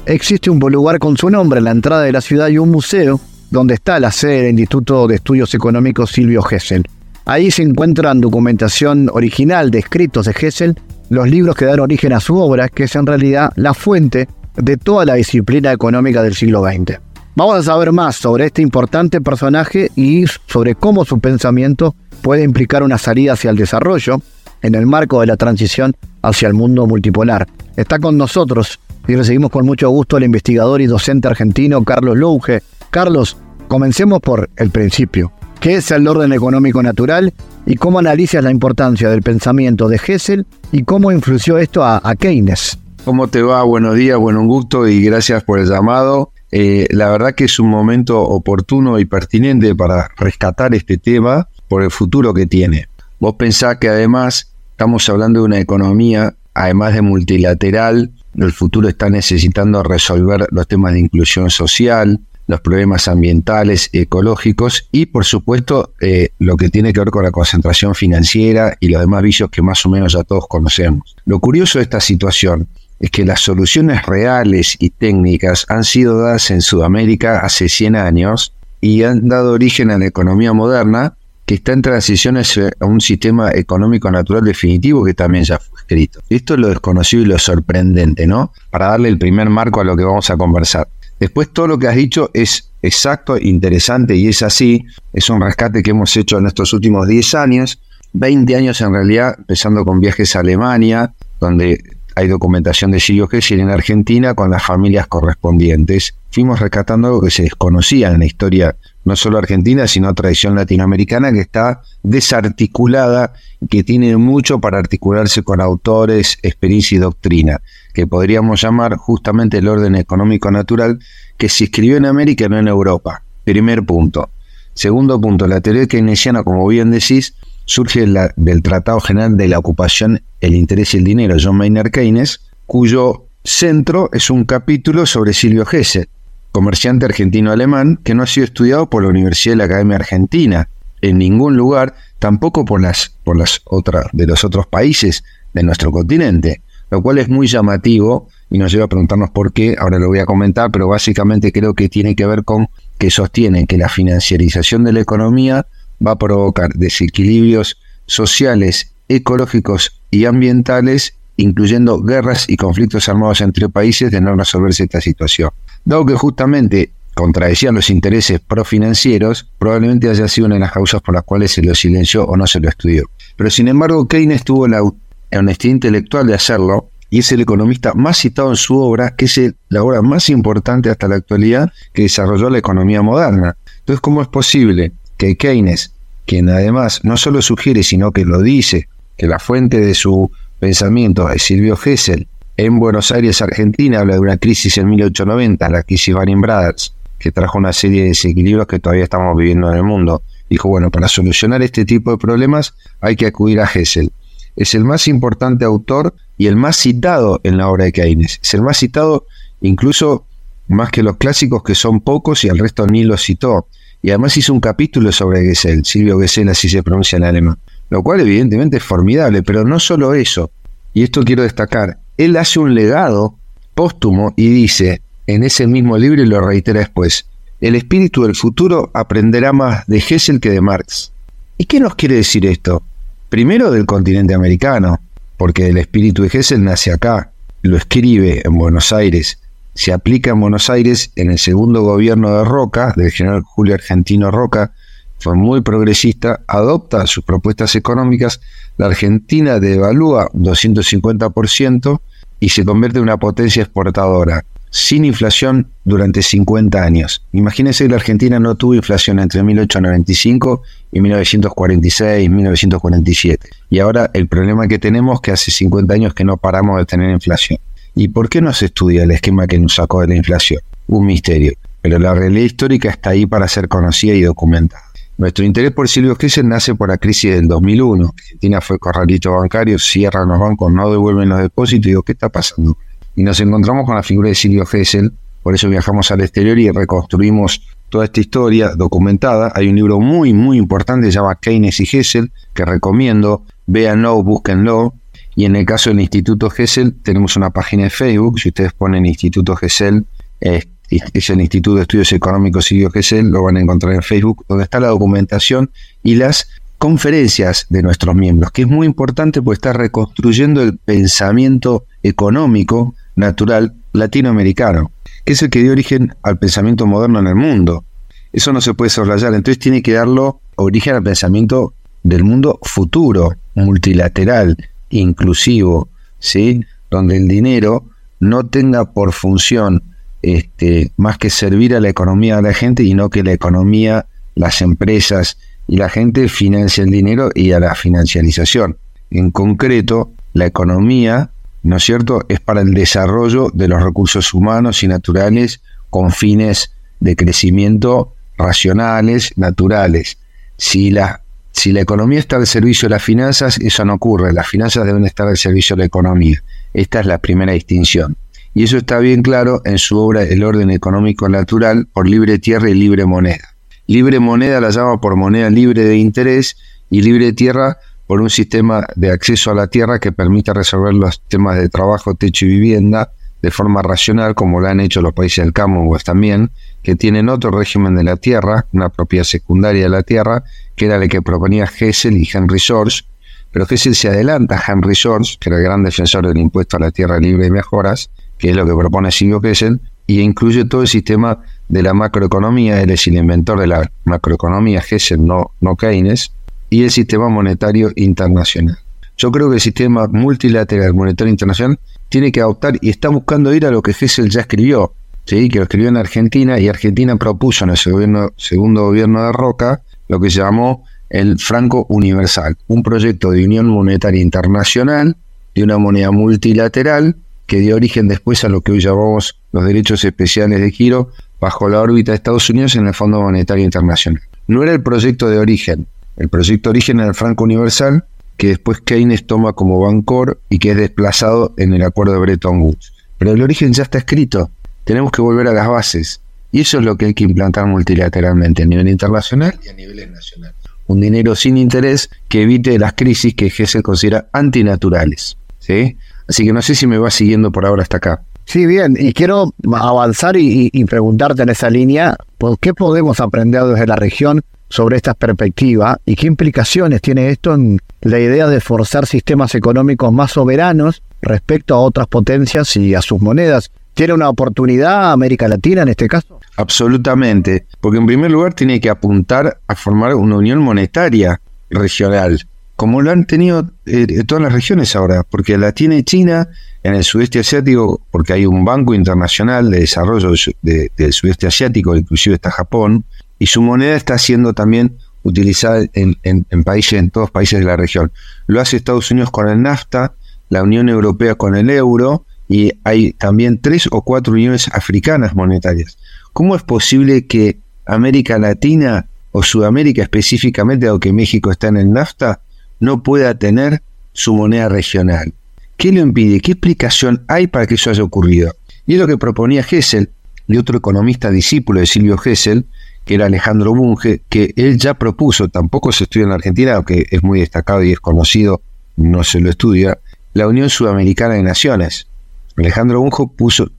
Speaker 1: Existe un lugar con su nombre en la entrada de la ciudad y un museo donde está la sede del Instituto de Estudios Económicos Silvio Gesell. Ahí se encuentran documentación original de escritos de Gesell, los libros que dan origen a su obra, que es en realidad la fuente de toda la disciplina económica del siglo XX. Vamos a saber más sobre este importante personaje y sobre cómo su pensamiento puede implicar una salida hacia el desarrollo en el marco de la transición hacia el mundo multipolar. Está con nosotros y recibimos con mucho gusto al investigador y docente argentino Carlos Louge. Carlos, comencemos por el principio. ¿Qué es el orden económico natural y cómo analizas la importancia del pensamiento de Hessel y cómo influyó esto a, Keynes?
Speaker 5: ¿Cómo te va? Buenos días, buen gusto y gracias por el llamado. Eh, la verdad que es un momento oportuno y pertinente para rescatar este tema por el futuro que tiene. Vos pensás que además estamos hablando de una economía, además de multilateral, el futuro está necesitando resolver los temas de inclusión social, los problemas ambientales, ecológicos y por supuesto eh, lo que tiene que ver con la concentración financiera y los demás vicios que más o menos ya todos conocemos. Lo curioso de esta situación es que las soluciones reales y técnicas han sido dadas en Sudamérica hace 100 años y han dado origen a la economía moderna que está en transición a un sistema económico natural definitivo que también ya fue escrito. Esto es lo desconocido y lo sorprendente, ¿no? Para darle el primer marco a lo que vamos a conversar. Después todo lo que has dicho es exacto, interesante y es así. Es un rescate que hemos hecho en estos últimos 10 años, 20 años en realidad, empezando con viajes a Alemania, donde hay documentación de Silvio Gesell en Argentina con las familias correspondientes. Fuimos rescatando algo que se desconocía en la historia no solo argentina, sino tradición latinoamericana que está desarticulada, que tiene mucho para articularse con autores, experiencia y doctrina que podríamos llamar justamente el orden económico natural, que se escribió en América no en Europa. Primer punto. Segundo punto, la teoría keynesiana, como bien decís, surge del Tratado General de la Ocupación, el Interés y el Dinero, John Maynard Keynes, cuyo centro es un capítulo sobre Silvio Gesell, comerciante argentino-alemán que no ha sido estudiado por la Universidad de la Academia Argentina en ningún lugar, tampoco por las, por las otras de los otros países de nuestro continente lo cual es muy llamativo y nos lleva a preguntarnos por qué, ahora lo voy a comentar, pero básicamente creo que tiene que ver con que sostienen que la financiarización de la economía va a provocar desequilibrios sociales, ecológicos y ambientales, incluyendo guerras y conflictos armados entre países de no resolverse esta situación. Dado que justamente contradecían los intereses profinancieros, probablemente haya sido una de las causas por las cuales se lo silenció o no se lo estudió. Pero sin embargo, Keynes tuvo la honestidad intelectual de hacerlo, y es el economista más citado en su obra, que es la obra más importante hasta la actualidad que desarrolló la economía moderna. Entonces, ¿cómo es posible que Keynes, quien además no solo sugiere, sino que lo dice, que la fuente de su pensamiento es Silvio Gesell, en Buenos Aires, Argentina, habla de una crisis en 1890, la crisis Baring Brothers, que trajo una serie de desequilibrios que todavía estamos viviendo en el mundo. Dijo, bueno, para solucionar este tipo de problemas hay que acudir a Gesell es el más importante autor y el más citado en la obra de Keynes. Es el más citado incluso más que los clásicos que son pocos y al resto ni lo citó. Y además hizo un capítulo sobre Gesell, Silvio Gesell así se pronuncia en alemán, lo cual evidentemente es formidable, pero no solo eso, y esto quiero destacar, él hace un legado póstumo y dice en ese mismo libro y lo reitera después, el espíritu del futuro aprenderá más de Gesell que de Marx. ¿Y qué nos quiere decir esto? primero del continente americano, porque el espíritu de Gesell nace acá, lo escribe en Buenos Aires, se aplica en Buenos Aires en el segundo gobierno de Roca, del general Julio Argentino Roca, fue muy progresista, adopta sus propuestas económicas, la Argentina devalúa 250% y se convierte en una potencia exportadora sin inflación durante 50 años. Imagínense que la Argentina no tuvo inflación entre 1895 y 1946, 1947. Y ahora el problema que tenemos es que hace 50 años que no paramos de tener inflación. ¿Y por qué no se estudia el esquema que nos sacó de la inflación? Un misterio. Pero la realidad histórica está ahí para ser conocida y documentada. Nuestro interés por Silvio Gesell nace por la crisis del 2001. Argentina fue corralito bancario, cierran los bancos, no devuelven los depósitos. Y digo, ¿qué está pasando? Y nos encontramos con la figura de Silvio Gesell. Por eso viajamos al exterior y reconstruimos toda esta historia documentada. Hay un libro muy, muy importante, se llama Keynes y Gesell, que recomiendo. Véanlo, búsquenlo. Y en el caso del Instituto Gesell, tenemos una página de Facebook. Si ustedes ponen Instituto Gesell, es, el Instituto de Estudios Económicos Silvio Gesell, lo van a encontrar en Facebook, donde está la documentación y las conferencias de nuestros miembros, que es muy importante porque está reconstruyendo el pensamiento económico natural latinoamericano, que es el que dio origen al pensamiento moderno en el mundo. Eso no se puede soslayar, entonces tiene que darlo origen al pensamiento del mundo futuro, multilateral, inclusivo, ¿sí? donde el dinero no tenga por función este, más que servir a la economía de la gente y no que la economía, las empresas y la gente financia el dinero y a la financiarización. En concreto, la economía, ¿no es cierto?, es para el desarrollo de los recursos humanos y naturales con fines de crecimiento racionales, naturales. Si la si la economía está al servicio de las finanzas, eso no ocurre. Las finanzas deben estar al servicio de la economía. Esta es la primera distinción. Y eso está bien claro en su obra El orden económico natural por libre tierra y libre moneda. Libre moneda la llama por moneda libre de interés y libre tierra por un sistema de acceso a la tierra que permita resolver los temas de trabajo, techo y vivienda de forma racional, como lo han hecho los países del Commonwealth también, que tienen otro régimen de la tierra, una propiedad secundaria de la tierra, que era el que proponía Hessel y Henry Source, pero Hessel se adelanta a Henry Source, que era el gran defensor del impuesto a la tierra libre y mejoras, que es lo que propone Silvio Hessel, y incluye todo el sistema de la macroeconomía, él es el inventor de la macroeconomía, Hessel, no, no Keynes, y el sistema monetario internacional. Yo creo que el sistema multilateral monetario internacional tiene que adoptar y está buscando ir a lo que Hessel ya escribió, ¿sí? que lo escribió en Argentina y Argentina propuso en el segundo gobierno de Roca lo que se llamó el Franco Universal, un proyecto de unión monetaria internacional de una moneda multilateral que dio origen después a lo que hoy llamamos los derechos especiales de giro bajo la órbita de Estados Unidos en el Fondo Monetario Internacional. No era el proyecto de origen, el proyecto de origen era el Franco Universal, que después Keynes toma como Bancor y que es desplazado en el acuerdo de Bretton Woods. Pero el origen ya está escrito, tenemos que volver a las bases. Y eso es lo que hay que implantar multilateralmente a nivel internacional y a nivel nacional. Un dinero sin interés que evite las crisis que se considera antinaturales. ¿sí? Así que no sé si me va siguiendo por ahora hasta acá.
Speaker 1: Sí, bien, y quiero avanzar y, y, preguntarte en esa línea, ¿por qué podemos aprender desde la región sobre esta perspectiva y qué implicaciones tiene esto en la idea de forzar sistemas económicos más soberanos respecto a otras potencias y a sus monedas? ¿Tiene una oportunidad América Latina en este caso?
Speaker 5: Absolutamente, porque en primer lugar tiene que apuntar a formar una unión monetaria regional, como lo han tenido eh, todas las regiones ahora, porque la tiene China en el sudeste asiático, porque hay un banco internacional de desarrollo del sudeste asiático, inclusive está Japón, y su moneda está siendo también utilizada en, en, países, en todos países de la región. Lo hace Estados Unidos con el NAFTA, la Unión Europea con el euro, y hay también tres o cuatro uniones africanas monetarias. ¿Cómo es posible que América Latina o Sudamérica específicamente, aunque México está en el NAFTA, no pueda tener su moneda regional? ¿Qué lo impide? ¿Qué explicación hay para que eso haya ocurrido? Y es lo que proponía Hessel y otro economista discípulo de Silvio Hessel, que era Alejandro Bunge, que él ya propuso, tampoco se estudia en Argentina, aunque es muy destacado y es conocido, no se lo estudia, la Unión Sudamericana de Naciones, Alejandro Bunjo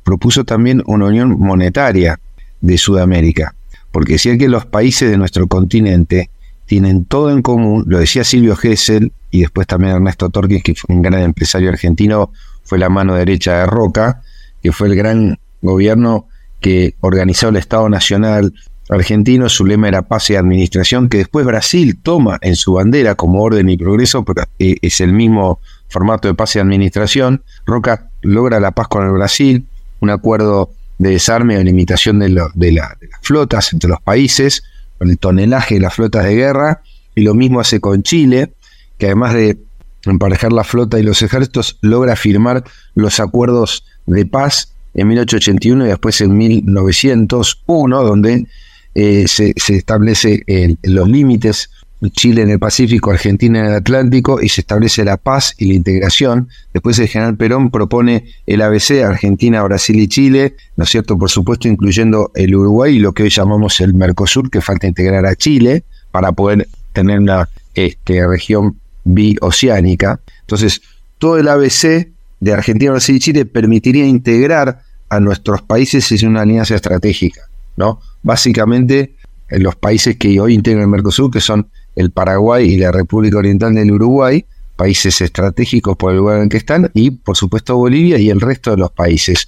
Speaker 5: propuso también una unión monetaria de Sudamérica, porque decía que los países de nuestro continente tienen todo en común, lo decía Silvio Gesell y después también Ernesto Torquín, que fue un gran empresario argentino, fue la mano derecha de Roca, que fue el gran gobierno que organizó el Estado Nacional argentino, su lema era paz y administración, que después Brasil toma en su bandera como orden y progreso, pero eh, es el mismo formato de paz y administración. Roca logra la paz con el Brasil, un acuerdo de desarme o limitación de, de, las flotas entre los países, con el tonelaje de las flotas de guerra, y lo mismo hace con Chile, que además de emparejar la flota y los ejércitos, logra firmar los acuerdos de paz en 1881 y después en 1901, donde eh, se, se, establece los límites Chile en el Pacífico, Argentina en el Atlántico y se establece la paz y la integración. Después el general Perón propone el ABC, Argentina, Brasil y Chile, ¿no es cierto? Por supuesto, incluyendo el Uruguay y lo que hoy llamamos el Mercosur, que falta integrar a Chile para poder tener una este, región bioceánica. Entonces, todo el ABC de Argentina, Brasil y Chile permitiría integrar a nuestros países en una alianza estratégica, ¿no? Básicamente, en los países que hoy integran el Mercosur, que son el Paraguay y la República Oriental del Uruguay, países estratégicos por el lugar en que están, y por supuesto Bolivia y el resto de los países,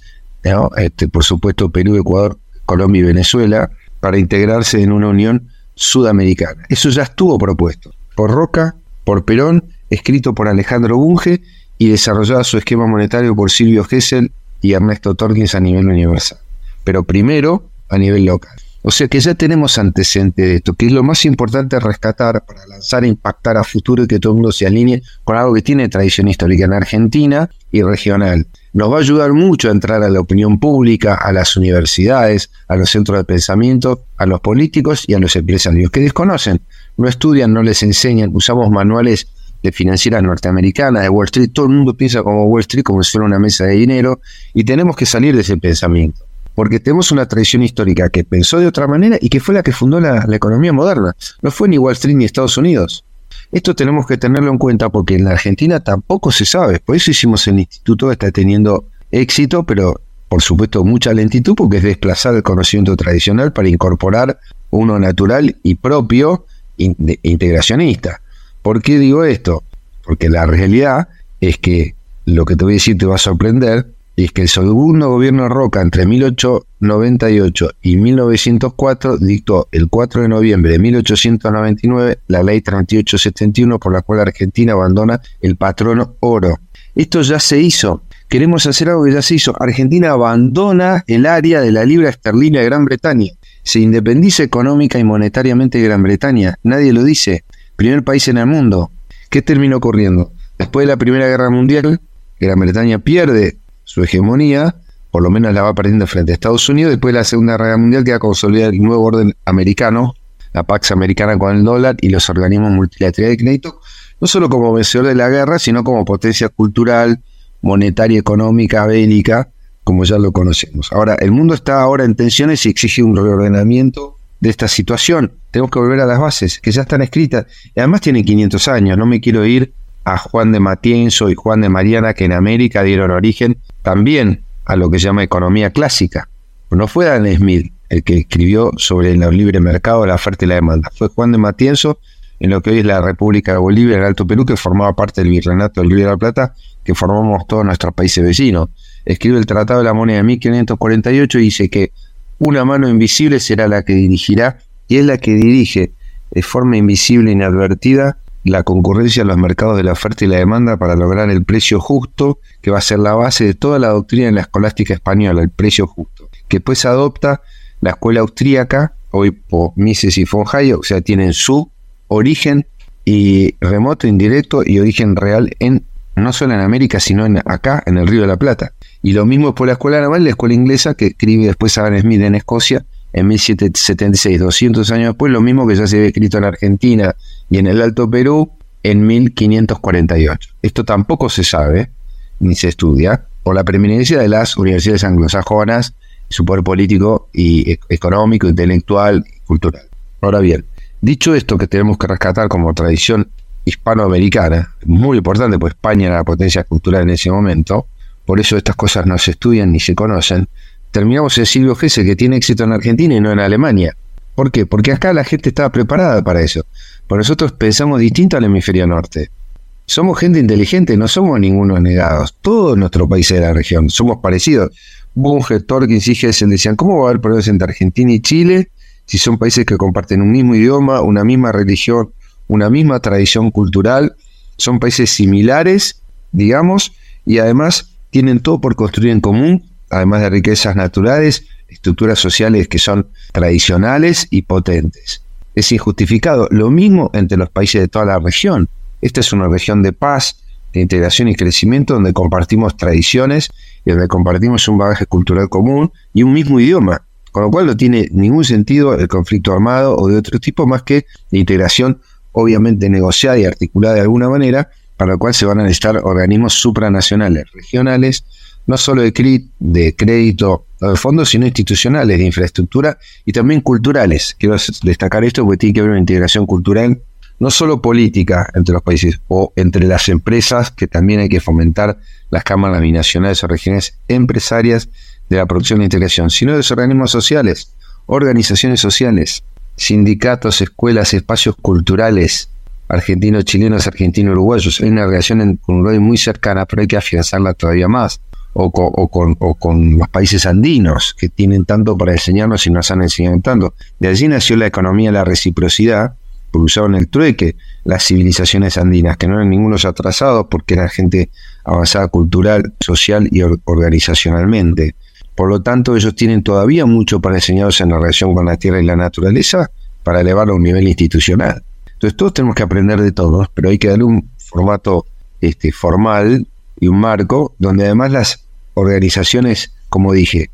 Speaker 5: este, por supuesto Perú, Ecuador, Colombia y Venezuela, para integrarse en una unión sudamericana. Eso ya estuvo propuesto por Roca, por Perón, escrito por Alejandro Bunge y desarrollado su esquema monetario por Silvio Gesell y Ernesto Torkins a nivel universal. Pero primero a nivel local. O sea que ya tenemos antecedentes de esto, que es lo más importante rescatar para lanzar e impactar a futuro y que todo el mundo se alinee con algo que tiene tradición histórica en Argentina y regional. Nos va a ayudar mucho a entrar a la opinión pública, a las universidades, a los centros de pensamiento, a los políticos y a los empresarios que desconocen, no estudian, no les enseñan, usamos manuales de financieras norteamericanas, de Wall Street, todo el mundo piensa como Wall Street, como si fuera una mesa de dinero, y tenemos que salir de ese pensamiento porque tenemos una tradición histórica que pensó de otra manera y que fue la que fundó la, economía moderna. No fue ni Wall Street ni Estados Unidos. Esto tenemos que tenerlo en cuenta porque en la Argentina tampoco se sabe. Por eso hicimos el instituto, está teniendo éxito, pero por supuesto mucha lentitud porque es desplazar el conocimiento tradicional para incorporar uno natural y propio integracionista. ¿Por qué digo esto? Porque la realidad es que lo que te voy a decir te va a sorprender, es que el segundo gobierno Roca entre 1898 y 1904 dictó el 4 de noviembre de 1899 la ley 3871 por la cual Argentina abandona el patrono oro. Esto ya se hizo. Queremos hacer algo que ya se hizo. Argentina abandona el área de la libra esterlina de Gran Bretaña. Se independiza económica y monetariamente de Gran Bretaña. Nadie lo dice. Primer país en el mundo. ¿Qué terminó ocurriendo? Después de la Primera Guerra Mundial, Gran Bretaña pierde su hegemonía, por lo menos la va perdiendo frente a Estados Unidos, después de la Segunda Guerra Mundial queda consolidado el nuevo orden americano, la Pax Americana con el dólar y los organismos multilaterales de crédito, no solo como vencedor de la guerra, sino como potencia cultural, monetaria, económica, bélica, como ya lo conocemos. Ahora, el mundo está ahora en tensiones y exige un reordenamiento de esta situación. Tenemos que volver a las bases, que ya están escritas. Y además tienen 500 años. No me quiero ir a Juan de Matienzo y Juan de Mariana, que en América dieron origen también a lo que se llama economía clásica. No fue Adam Smith el que escribió sobre el libre mercado, la oferta y la demanda. Fue Juan de Matienzo en lo que hoy es la República de Bolivia, el Alto Perú, que formaba parte del Virreinato del Río de la Plata, que formamos todos nuestros países vecinos. Escribe el Tratado de la Moneda de 1548 y dice que una mano invisible será la que dirigirá y es la que dirige de forma invisible e inadvertida la concurrencia en los mercados de la oferta y la demanda para lograr el precio justo, que va a ser la base de toda la doctrina de la escolástica española, el precio justo, que pues adopta la escuela austríaca, hoy por Mises y von Hayek, o sea, tienen su origen y remoto, indirecto y origen real en no solo en América, sino en acá, en el Río de la Plata. Y lo mismo por la escuela naval, la escuela inglesa, que escribe después Adam Smith en Escocia, en 1776, 200 años después, lo mismo que ya se había escrito en Argentina y en el Alto Perú en 1548. Esto tampoco se sabe ni se estudia por la preeminencia de las universidades anglosajonas, su poder político y e-, económico, intelectual y cultural. Ahora bien, dicho esto que tenemos que rescatar como tradición hispanoamericana, muy importante, pues España era la potencia cultural en ese momento, por eso estas cosas no se estudian ni se conocen, terminamos en Silvio Gesell, que tiene éxito en Argentina y no en Alemania. ¿Por qué? Porque acá la gente estaba preparada para eso. Pero nosotros pensamos distinto al hemisferio norte. Somos gente inteligente, no somos ninguno negados. Todos nuestros países de la región somos parecidos. Bunge, Torkins y Gesell decían, ¿cómo va a haber problemas entre Argentina y Chile si son países que comparten un mismo idioma, una misma religión, una misma tradición cultural? Son países similares, digamos, y además tienen todo por construir en común, además de riquezas naturales, estructuras sociales que son tradicionales y potentes. Es injustificado. Lo mismo entre los países de toda la región. Esta es una región de paz, de integración y crecimiento donde compartimos tradiciones y donde compartimos un bagaje cultural común y un mismo idioma. Con lo cual no tiene ningún sentido el conflicto armado o de otro tipo más que de integración obviamente negociada y articulada de alguna manera, para lo cual se van a necesitar organismos supranacionales, regionales, no solo de, de crédito de fondos, sino institucionales, de infraestructura y también culturales. Quiero destacar esto porque tiene que haber una integración cultural, no solo política entre los países o entre las empresas, que también hay que fomentar las cámaras binacionales o regiones empresarias de la producción e integración, sino de los organismos sociales, organizaciones sociales, sindicatos, escuelas, espacios culturales, argentinos, chilenos, argentinos, uruguayos. Hay una relación con Uruguay muy cercana, pero hay que afianzarla todavía más. O con, o, con, los países andinos, que tienen tanto para enseñarnos y nos han enseñado tanto. De allí nació la economía de la reciprocidad, porque usaban el trueque las civilizaciones andinas, que no eran ningunos atrasados porque eran gente avanzada cultural, social y organizacionalmente. Por lo tanto, ellos tienen todavía mucho para enseñarnos en la relación con la tierra y la naturaleza para elevarlo a un nivel institucional. Entonces, todos tenemos que aprender de todos, pero hay que darle un formato este, formal y un marco donde además las organizaciones, como dije,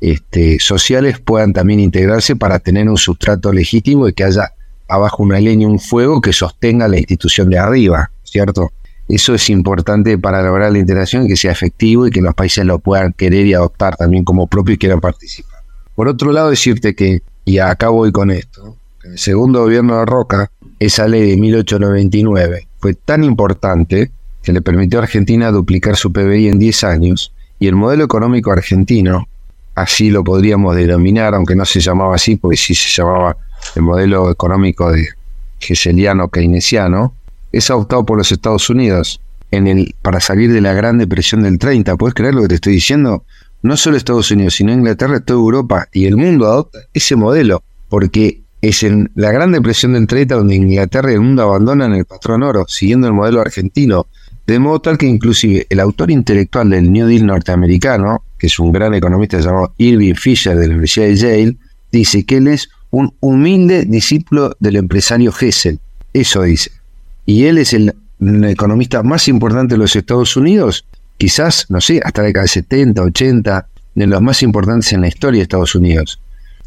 Speaker 5: este, sociales puedan también integrarse para tener un sustrato legítimo y que haya abajo una leña, un fuego que sostenga la institución de arriba, ¿cierto? Eso es importante para lograr la integración y que sea efectivo y que los países lo puedan querer y adoptar también como propio y quieran participar. Por otro lado, decirte que, y acá voy con esto, en el segundo gobierno de Roca, esa ley de 1899 fue tan importante que le permitió a Argentina duplicar su PBI en 10 años y el modelo económico argentino, así lo podríamos denominar, aunque no se llamaba así, porque sí se llamaba el modelo económico de Geseliano keynesiano, es adoptado por los Estados Unidos en el, para salir de la Gran Depresión del 30. ¿Puedes creer lo que te estoy diciendo? No solo Estados Unidos, sino Inglaterra, toda Europa y el mundo adopta ese modelo, porque es en la Gran Depresión del 30 donde Inglaterra y el mundo abandonan el patrón oro, siguiendo el modelo argentino, de modo tal que inclusive el autor intelectual del New Deal norteamericano, que es un gran economista llamado Irving Fisher de la Universidad de Yale, dice que él es un humilde discípulo del empresario Hessel. Eso dice y él es el, economista más importante de los Estados Unidos, quizás, no sé, hasta la década de 70, 80, de los más importantes en la historia de Estados Unidos.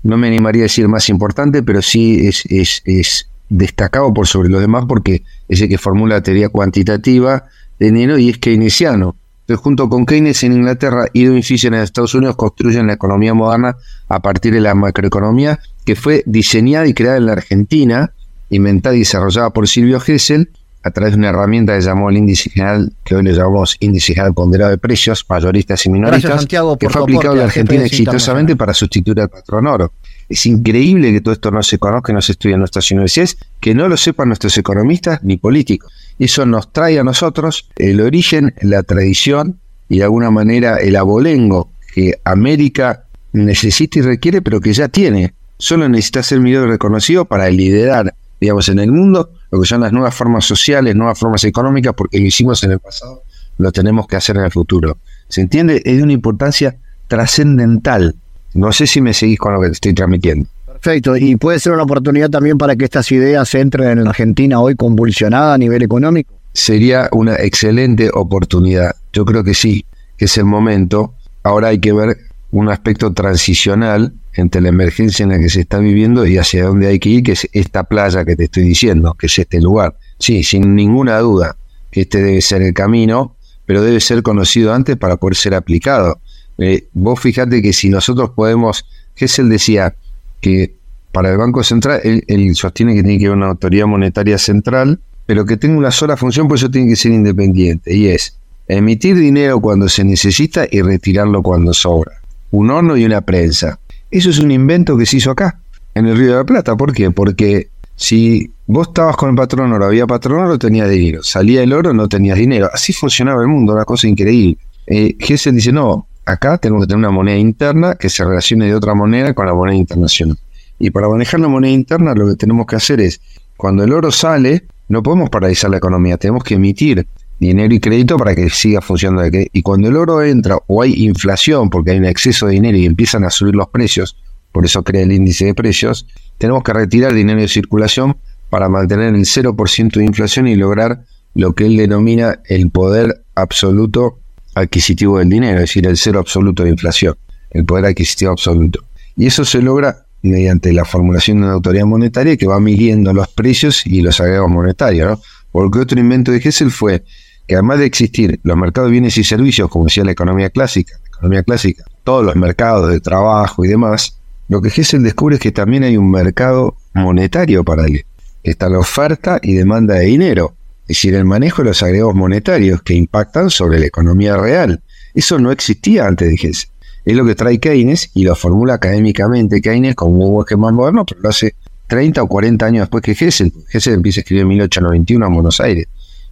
Speaker 5: No me animaría a decir más importante, pero sí es, es, destacado por sobre los demás porque es el que formula la teoría cuantitativa dinero y es keynesiano. Entonces, junto con Keynes en Inglaterra y Edwin Fisher en Estados Unidos, construyen la economía moderna a partir de la macroeconomía que fue diseñada y creada en la Argentina inventada y desarrollada por Silvio Gesell a través de una herramienta que llamó el índice general, que hoy le llamamos índice general ponderado de precios, mayoristas y minoristas, que fue aplicado en la Argentina exitosamente para sustituir al patrón oro. Es increíble que todo esto no se conozca, no se estudie en nuestras universidades, que no lo sepan nuestros economistas ni políticos. Eso nos trae a nosotros el origen, la tradición y de alguna manera el abolengo que América necesita y requiere, pero que ya tiene. Solo necesita ser mirado y reconocido para liderar digamos, en el mundo, lo que son las nuevas formas sociales, nuevas formas económicas, porque lo hicimos en el pasado, lo tenemos que hacer en el futuro. ¿Se entiende? Es de una importancia trascendental. No sé si me seguís con lo que te estoy transmitiendo.
Speaker 1: Perfecto, y puede ser una oportunidad también para que estas ideas entren en Argentina hoy convulsionada a nivel económico.
Speaker 5: Sería una excelente oportunidad. Yo creo que sí, que es el momento. Ahora hay que ver un aspecto transicional entre la emergencia en la que se está viviendo y hacia dónde hay que ir, que es esta playa que te estoy diciendo, que es este lugar. Sí, sin ninguna duda este debe ser el camino, pero debe ser conocido antes para poder ser aplicado. Eh, vos fijate que si nosotros podemos, Gessel decía que para el Banco Central, él, sostiene que tiene que haber una autoridad monetaria central, pero que tenga una sola función, pues eso tiene que ser independiente, y es emitir dinero cuando se necesita y retirarlo cuando sobra. Un horno y una prensa. Eso es un invento que se hizo acá, en el Río de la Plata. ¿Por qué? Porque si vos estabas con el patrón oro, había patrón oro, tenías dinero. Salía el oro, no tenías dinero. Así funcionaba el mundo, una cosa increíble. Eh, dice, no, acá tenemos que tener una moneda interna que se relacione de otra manera con la moneda internacional. Y para manejar la moneda interna lo que tenemos que hacer es, cuando el oro sale, no podemos paralizar la economía, tenemos que emitir dinero y crédito para que siga funcionando. Y cuando el oro entra o hay inflación porque hay un exceso de dinero y empiezan a subir los precios, por eso crea el índice de precios, tenemos que retirar dinero de circulación para mantener el 0% de inflación y lograr lo que él denomina el poder absoluto adquisitivo del dinero, es decir, el cero absoluto de inflación, el poder adquisitivo absoluto. Y eso se logra mediante la formulación de una autoridad monetaria que va midiendo los precios y los agregados monetarios. ¿no? Porque otro invento de Hessel fue que además de existir los mercados de bienes y servicios, como decía la economía clásica, la economía clásica, todos los mercados de trabajo y demás, lo que Hessel descubre es que también hay un mercado monetario paralelo. Está la oferta y demanda de dinero, es decir, el manejo de los agregados monetarios que impactan sobre la economía real. Eso no existía antes de Hessel. Es lo que trae Keynes y lo formula académicamente Keynes como un que más moderno, pero lo hace 30 o 40 años después que Hessel. Hessel empieza a escribir en 1891 en Buenos Aires.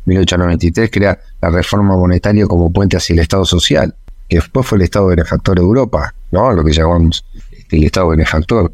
Speaker 5: 1893 crea la reforma monetaria como puente hacia el Estado social, que después fue el Estado benefactor de Europa, ¿no? lo que llamamos este, el Estado benefactor,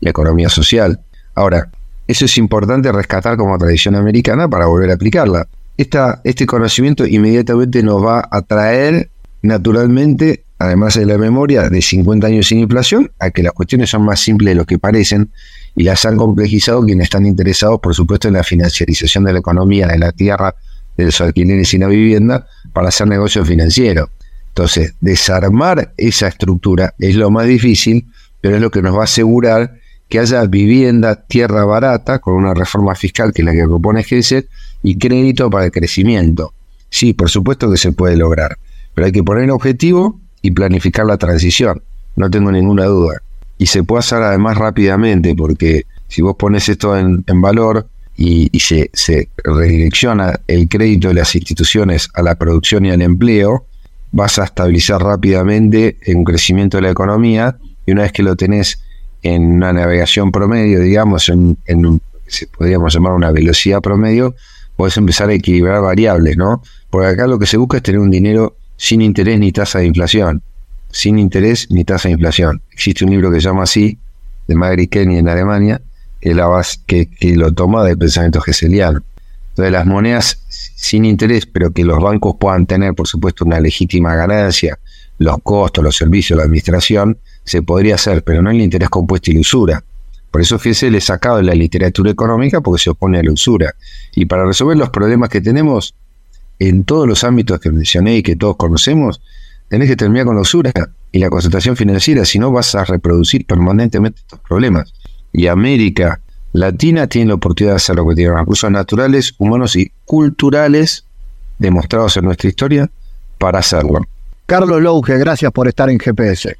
Speaker 5: la economía social. Ahora, eso es importante rescatar como tradición americana para volver a aplicarla. Esta, este conocimiento inmediatamente nos va a traer naturalmente, además de la memoria de 50 años sin inflación, a que las cuestiones son más simples de lo que parecen y las han complejizado quienes están interesados, por supuesto, en la financiarización de la economía, de la tierra, de los alquileres y la vivienda para hacer negocios financieros. Entonces, desarmar esa estructura es lo más difícil, pero es lo que nos va a asegurar que haya vivienda, tierra barata, con una reforma fiscal que es la que propone GESET, y crédito para el crecimiento. Sí, por supuesto que se puede lograr, pero hay que poner objetivo y planificar la transición, no tengo ninguna duda. Y se puede hacer además rápidamente, porque si vos pones esto en, en valor, y, se, se, redirecciona el crédito de las instituciones a la producción y al empleo, vas a estabilizar rápidamente un crecimiento de la economía y una vez que lo tenés en una navegación promedio, digamos, en, un, se podríamos llamar una velocidad promedio, puedes empezar a equilibrar variables, ¿no? Porque acá lo que se busca es tener un dinero sin interés ni tasa de inflación. Sin interés ni tasa de inflación. Existe un libro que se llama así, de Magri Kenny en Alemania, que, la base, que, que, lo toma del pensamiento geseliano. Entonces las monedas sin interés, pero que los bancos puedan tener, por supuesto, una legítima ganancia, los costos, los servicios, la administración, se podría hacer, pero no el interés compuesto y la usura. Por eso Gesell es sacado de la literatura económica porque se opone a la usura. Y para resolver los problemas que tenemos en todos los ámbitos que mencioné y que todos conocemos, tenés que terminar con la usura y la concentración financiera, si no vas a reproducir permanentemente estos problemas y América Latina tiene la oportunidad de hacer lo que tienen recursos naturales, humanos y culturales demostrados en nuestra historia para hacerlo.
Speaker 1: Carlos Louge, gracias por estar en GPS.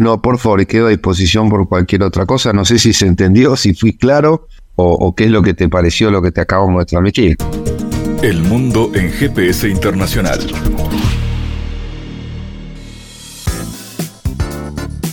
Speaker 5: No, por favor, quedo a disposición por cualquier otra cosa. No sé si se entendió, si fui claro o, qué es lo que te pareció lo que te acabamos de transmitir.
Speaker 2: El mundo en GPS internacional.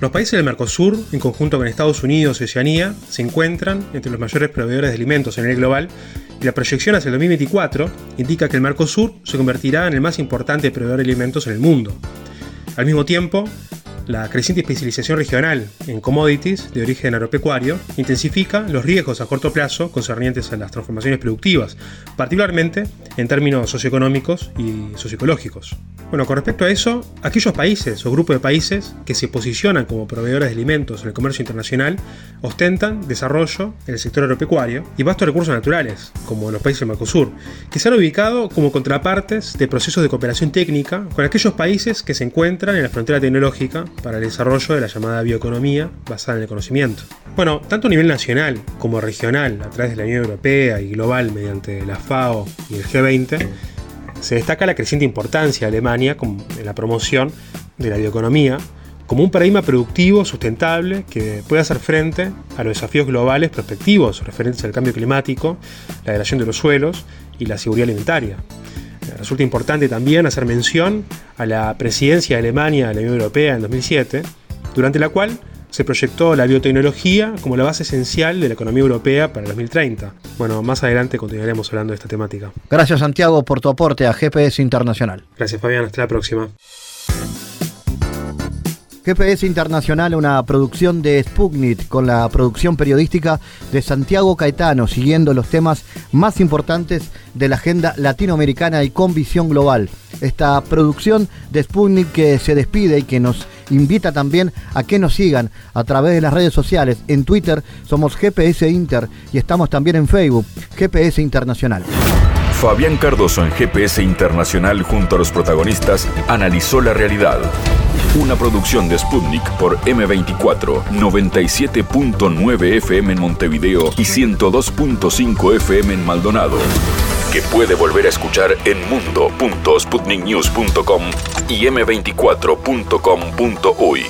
Speaker 6: Los países del Mercosur, en conjunto con Estados Unidos y Oceanía, se encuentran entre los mayores proveedores de alimentos a nivel global y la proyección hacia el 2024 indica que el Mercosur se convertirá en el más importante proveedor de alimentos en el mundo. Al mismo tiempo, la creciente especialización regional en commodities de origen agropecuario intensifica los riesgos a corto plazo concernientes a las transformaciones productivas, particularmente en términos socioeconómicos y socioecológicos. Bueno, con respecto a eso, aquellos países o grupos de países que se posicionan como proveedores de alimentos en el comercio internacional ostentan desarrollo en el sector agropecuario y vastos recursos naturales, como los países del Mercosur, que se han ubicado como contrapartes de procesos de cooperación técnica con aquellos países que se encuentran en la frontera tecnológica para el desarrollo de la llamada bioeconomía basada en el conocimiento. Bueno, tanto a nivel nacional como regional, a través de la Unión Europea y global mediante la FAO y el G20, se destaca la creciente importancia de Alemania en la promoción de la bioeconomía como un paradigma productivo sustentable que puede hacer frente a los desafíos globales prospectivos referentes al cambio climático, la degradación de los suelos y la seguridad alimentaria. Resulta importante también hacer mención a la presidencia de Alemania de la Unión Europea en 2007, durante la cual se proyectó la biotecnología como la base esencial de la economía europea para el 2030. Bueno, más adelante continuaremos hablando de esta temática.
Speaker 1: Gracias Santiago por tu aporte a GPS Internacional.
Speaker 6: Gracias Fabián, hasta la próxima.
Speaker 1: GPS Internacional, una producción de Sputnik con la producción periodística de Santiago Caetano, siguiendo los temas más importantes de la agenda latinoamericana y con visión global. Esta producción de Sputnik que se despide y que nos invita también a que nos sigan a través de las redes sociales. En Twitter somos GPS Inter y estamos también en Facebook, GPS Internacional.
Speaker 2: Fabián Cardoso en GPS Internacional junto a los protagonistas analizó la realidad. Una producción de Sputnik por M24, 97.9 FM en Montevideo y 102.5 FM en Maldonado. Que puede volver a escuchar en mundo.sputniknews.com y m24.com.uy.